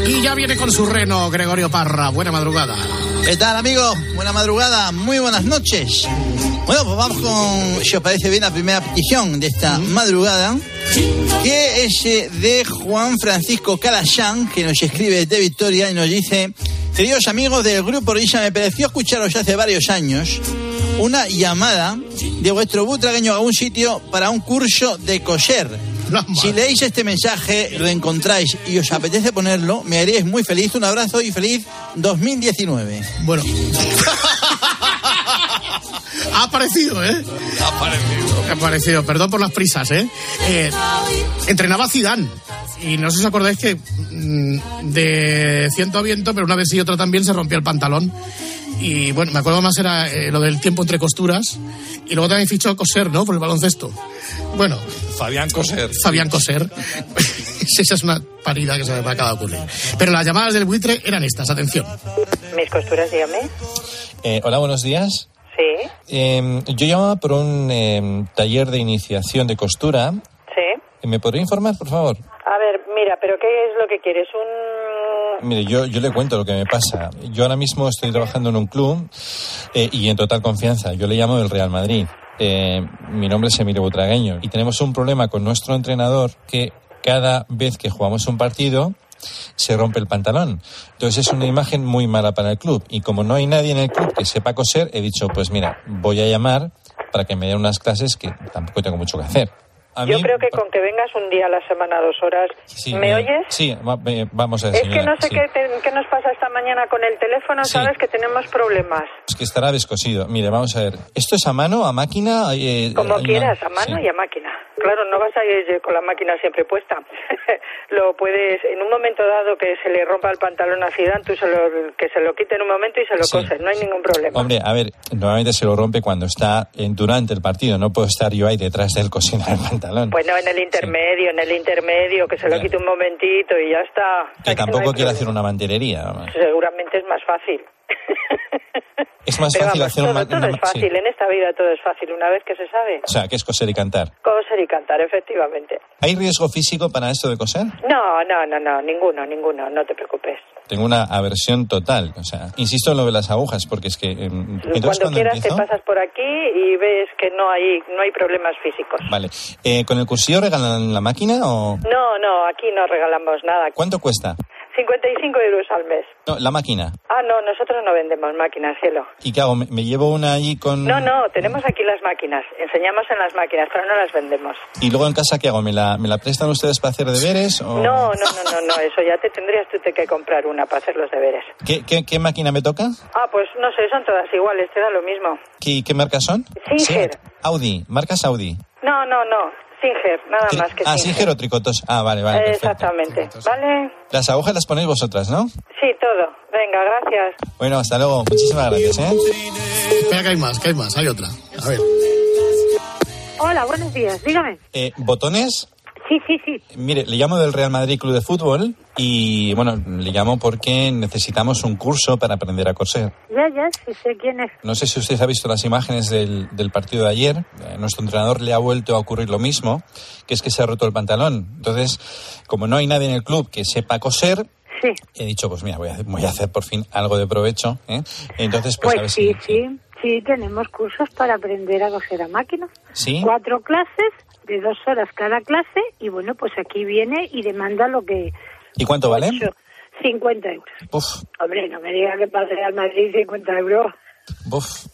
S16: Y ya viene con su reno Gregorio Parra. Buena madrugada.
S25: ¿Qué tal, amigos? Buena madrugada, muy buenas noches. Bueno, pues vamos con, si os parece bien, la primera petición de esta madrugada, que es eh, de Juan Francisco Calayán, que nos escribe de Victoria y nos dice, queridos amigos del Grupo Risa, me pareció escucharos hace varios años una llamada de vuestro butragueño a un sitio para un curso de coser. Si leéis este mensaje, lo encontráis y os apetece ponerlo, me haríais muy feliz. Un abrazo y feliz 2019.
S16: Bueno. Ha aparecido, ¿eh?
S17: Ha aparecido.
S16: Ha aparecido. Perdón por las prisas, ¿eh? Eh, entrenaba Zidane. Y no sé si os acordáis que mm, de ciento a viento, pero una vez y otra también se rompió el pantalón. Y bueno, me acuerdo más era eh, lo del tiempo entre costuras. Y luego también fichó a Coser, ¿no? Por el baloncesto. Bueno,
S13: Fabián Coser.
S16: Fabián Coser. Esa es una parida que se me acaba de ocurrir. Pero las llamadas del buitre eran estas, atención.
S26: Mis costuras, dígame.
S27: Eh, hola, buenos días.
S26: Sí,
S27: Eh, yo llamaba por un eh, taller de iniciación de costura.
S26: sí.
S27: ¿Me podría informar, por favor?
S26: A ver, mira, pero ¿qué es lo que quieres? Un...
S27: Mire, yo, yo le cuento lo que me pasa. Yo ahora mismo estoy trabajando en un club eh, y en total confianza. Yo le llamo del Real Madrid. Eh, mi nombre es Emilio Butragueño y tenemos un problema con nuestro entrenador que cada vez que jugamos un partido se rompe el pantalón. Entonces es una imagen muy mala para el club. Y como no hay nadie en el club que sepa coser, he dicho, pues mira, voy a llamar para que me den unas clases que tampoco tengo mucho que hacer. A
S26: Yo
S27: mí-
S26: creo que con que vengas un día a la semana, dos horas,
S27: Sí,
S26: ¿me
S27: eh,
S26: oyes?
S27: Sí, va- eh, vamos a ver,
S26: Es que no sé
S27: sí.
S26: qué, te- qué nos pasa esta mañana con el teléfono,
S27: Sí.
S26: sabes que tenemos problemas.
S27: Es que estará descosido. Mire, vamos a ver. ¿Esto es a mano, a máquina? Eh,
S26: Como
S27: una-
S26: quieras, a mano y a máquina. Claro, no vas a ir con la máquina siempre puesta. lo puedes, en un momento dado que se le rompa el pantalón a Zidane, tú se lo, que se lo quite en un momento y se lo
S27: Sí.
S26: coses, no hay ningún problema.
S27: Hombre, a ver, normalmente se lo rompe cuando está en- durante el partido. No puedo estar yo ahí detrás de él cosiendo el pantalón.
S26: Bueno, en el intermedio, en el intermedio, que se lo quite un momentito y ya está.
S27: que tampoco
S26: no problema.
S27: hacer una manterería. vamos.
S26: Seguramente es más fácil.
S27: Es más
S26: Pero
S27: fácil
S26: vamos,
S27: hacer
S26: todo,
S27: un...
S26: todo
S27: una
S26: es fácil,
S27: sí.
S26: en esta vida todo es fácil, una vez que se sabe.
S27: O sea, que es coser y cantar.
S26: Coser y cantar, efectivamente.
S27: ¿Hay riesgo físico para esto de coser?
S26: No, no, no, no, ninguno, ninguno, no te preocupes.
S27: Tengo una aversión total. O sea, insisto en lo de las agujas, porque es que... eh, Entonces,
S26: cuando
S27: cuando
S26: quieras
S27: empiezo...
S26: te pasas por aquí y ves que no hay, no hay problemas físicos.
S27: Vale. Eh, ¿Con el cursillo regalan la máquina o...?
S26: No, no, aquí no regalamos nada.
S27: ¿Cuánto cuesta?
S26: 55 euros al mes.
S27: No, la máquina.
S26: Ah, no, nosotros no vendemos máquinas, cielo.
S27: ¿Y qué hago? ¿Me, me llevo una allí con...?
S26: No, no, tenemos aquí las máquinas. Enseñamos en las máquinas, pero no las vendemos.
S27: ¿Y luego en casa qué hago? ¿Me la, me la prestan ustedes para hacer deberes? O...
S26: No, no, no, no, no, eso ya te tendrías tú que comprar una para hacer los deberes.
S27: ¿Qué, qué, qué máquina me toca?
S26: Ah, pues no sé, son todas iguales, te da lo mismo.
S27: ¿Qué, qué marcas son?
S26: Singer.
S27: Sí. Audi, marcas Audi.
S26: No, no, no, Singer, nada más que
S27: Ah,
S26: Singer.
S27: O Tricotos. Ah, vale, vale. perfecto.
S26: Exactamente, ¿vale?
S27: Las agujas las ponéis vosotras, ¿no?
S26: Sí, todo. Venga, gracias.
S27: Bueno, hasta luego. Muchísimas gracias, ¿eh?
S16: Espera que hay más, que hay más, hay otra. A ver.
S26: Hola, buenos días, dígame.
S27: Eh, ¿Botones?
S28: Sí, sí, sí.
S27: Mire, le llamo del Real Madrid Club de Fútbol y, bueno, le llamo porque necesitamos un curso para aprender a coser.
S28: Ya, ya, sí sé quién es.
S27: No sé si usted ha visto las imágenes del, del partido de ayer. Eh, nuestro entrenador le ha vuelto a ocurrir lo mismo, que es que se ha roto el pantalón. Entonces, como no hay nadie en el club que sepa coser,
S28: Sí.
S27: he dicho, pues mira, voy a, voy a hacer por fin algo de provecho. ¿eh? Entonces, pues,
S28: Pues,
S27: a ver
S28: sí,
S27: si...
S28: sí, sí, tenemos cursos para aprender a coser a máquina.
S27: ¿Sí?
S28: Cuatro clases de dos horas cada clase y bueno, pues aquí viene y demanda lo que...
S27: ¿Y cuánto vale?
S28: ocho, 50 euros.
S27: Uf,
S28: Hombre, no me diga que para Real Madrid 50 euros.
S27: uf.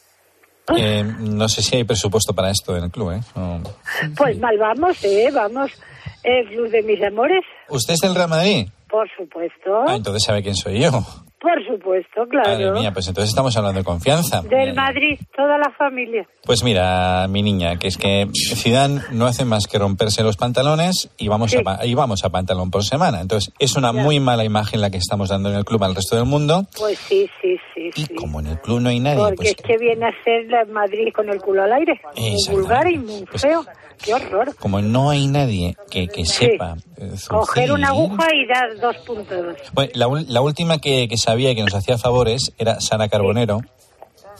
S27: Eh, no sé si hay presupuesto para esto en el club, ¿eh? No.
S28: Pues mal vamos, ¿eh? Vamos. El club de mis amores,
S27: ¿Usted es del Real Madrid?
S28: por supuesto.
S27: Ah, entonces sabe quién soy yo.
S28: Por supuesto, claro.
S27: Madre mía, pues entonces estamos hablando de confianza.
S28: Del Madrid, toda la familia.
S27: Pues mira, mi niña, que es que Zidane no hace más que romperse los pantalones y vamos, a, pa- y vamos a pantalón por semana. Entonces, es una muy mala imagen la que estamos dando en el club al resto del mundo.
S28: Pues sí, sí, sí. sí.
S27: Como en el club no hay nadie,
S28: Porque
S27: pues
S28: es que viene a ser la Madrid con el culo al aire. Muy vulgar y muy
S27: Pues
S28: feo. Qué horror.
S27: como no hay nadie que, que
S28: Sí.
S27: sepa eh,
S28: Coger una aguja y dar dos puntos.
S27: Bueno, la, la última que, que sabía y que nos hacía favores era Sara Carbonero.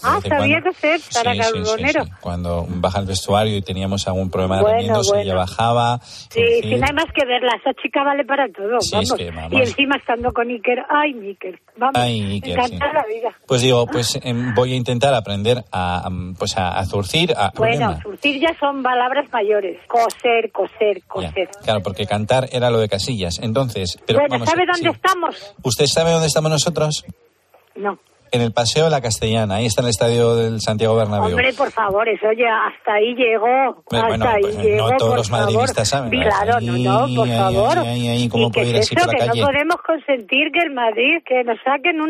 S28: Ah, sabía
S27: cuando-
S28: coser Sara
S27: Sí, sí, sí,
S28: Carbonero.
S27: sí. Cuando baja al vestuario y teníamos algún problema de
S28: Bueno, bueno.
S27: ella bajaba.
S28: Sí,
S27: zurcir.
S28: si no hay más que verla, esa chica vale para todo,
S27: Sí,
S28: vamos.
S27: es que, vamos.
S28: Y encima estando con Iker, ay, Iker, vamos,
S27: Ay, Iker,
S28: me encanta
S27: sí.
S28: la vida.
S27: Pues digo, pues em, voy a intentar aprender a, pues a, a zurcir, a
S28: Bueno,
S27: aprenderme.
S28: surtir ya son palabras mayores. Coser, coser,
S27: Ya,
S28: coser.
S27: Claro, porque cantar era lo de Casillas. Entonces, pero
S28: bueno,
S27: vamos,
S28: ¿sabe
S27: sí.
S28: dónde estamos?
S27: ¿Usted sabe dónde estamos nosotros?
S28: No.
S27: En el Paseo de la Castellana. Ahí está el estadio del Santiago Bernabéu.
S28: Hombre, por favor, eso ya hasta ahí llegó. Hasta
S27: bueno,
S28: ahí
S27: pues, no
S28: llegó,
S27: todos
S28: por
S27: los
S28: favor.
S27: madridistas saben, ¿no?
S28: Claro, no, no, por
S27: ay,
S28: favor.
S27: ay, ¿cómo
S28: ¿Y
S27: ir
S28: es eso?
S27: por la
S28: que
S27: calle?
S28: no podemos consentir que el Madrid, que nos saquen un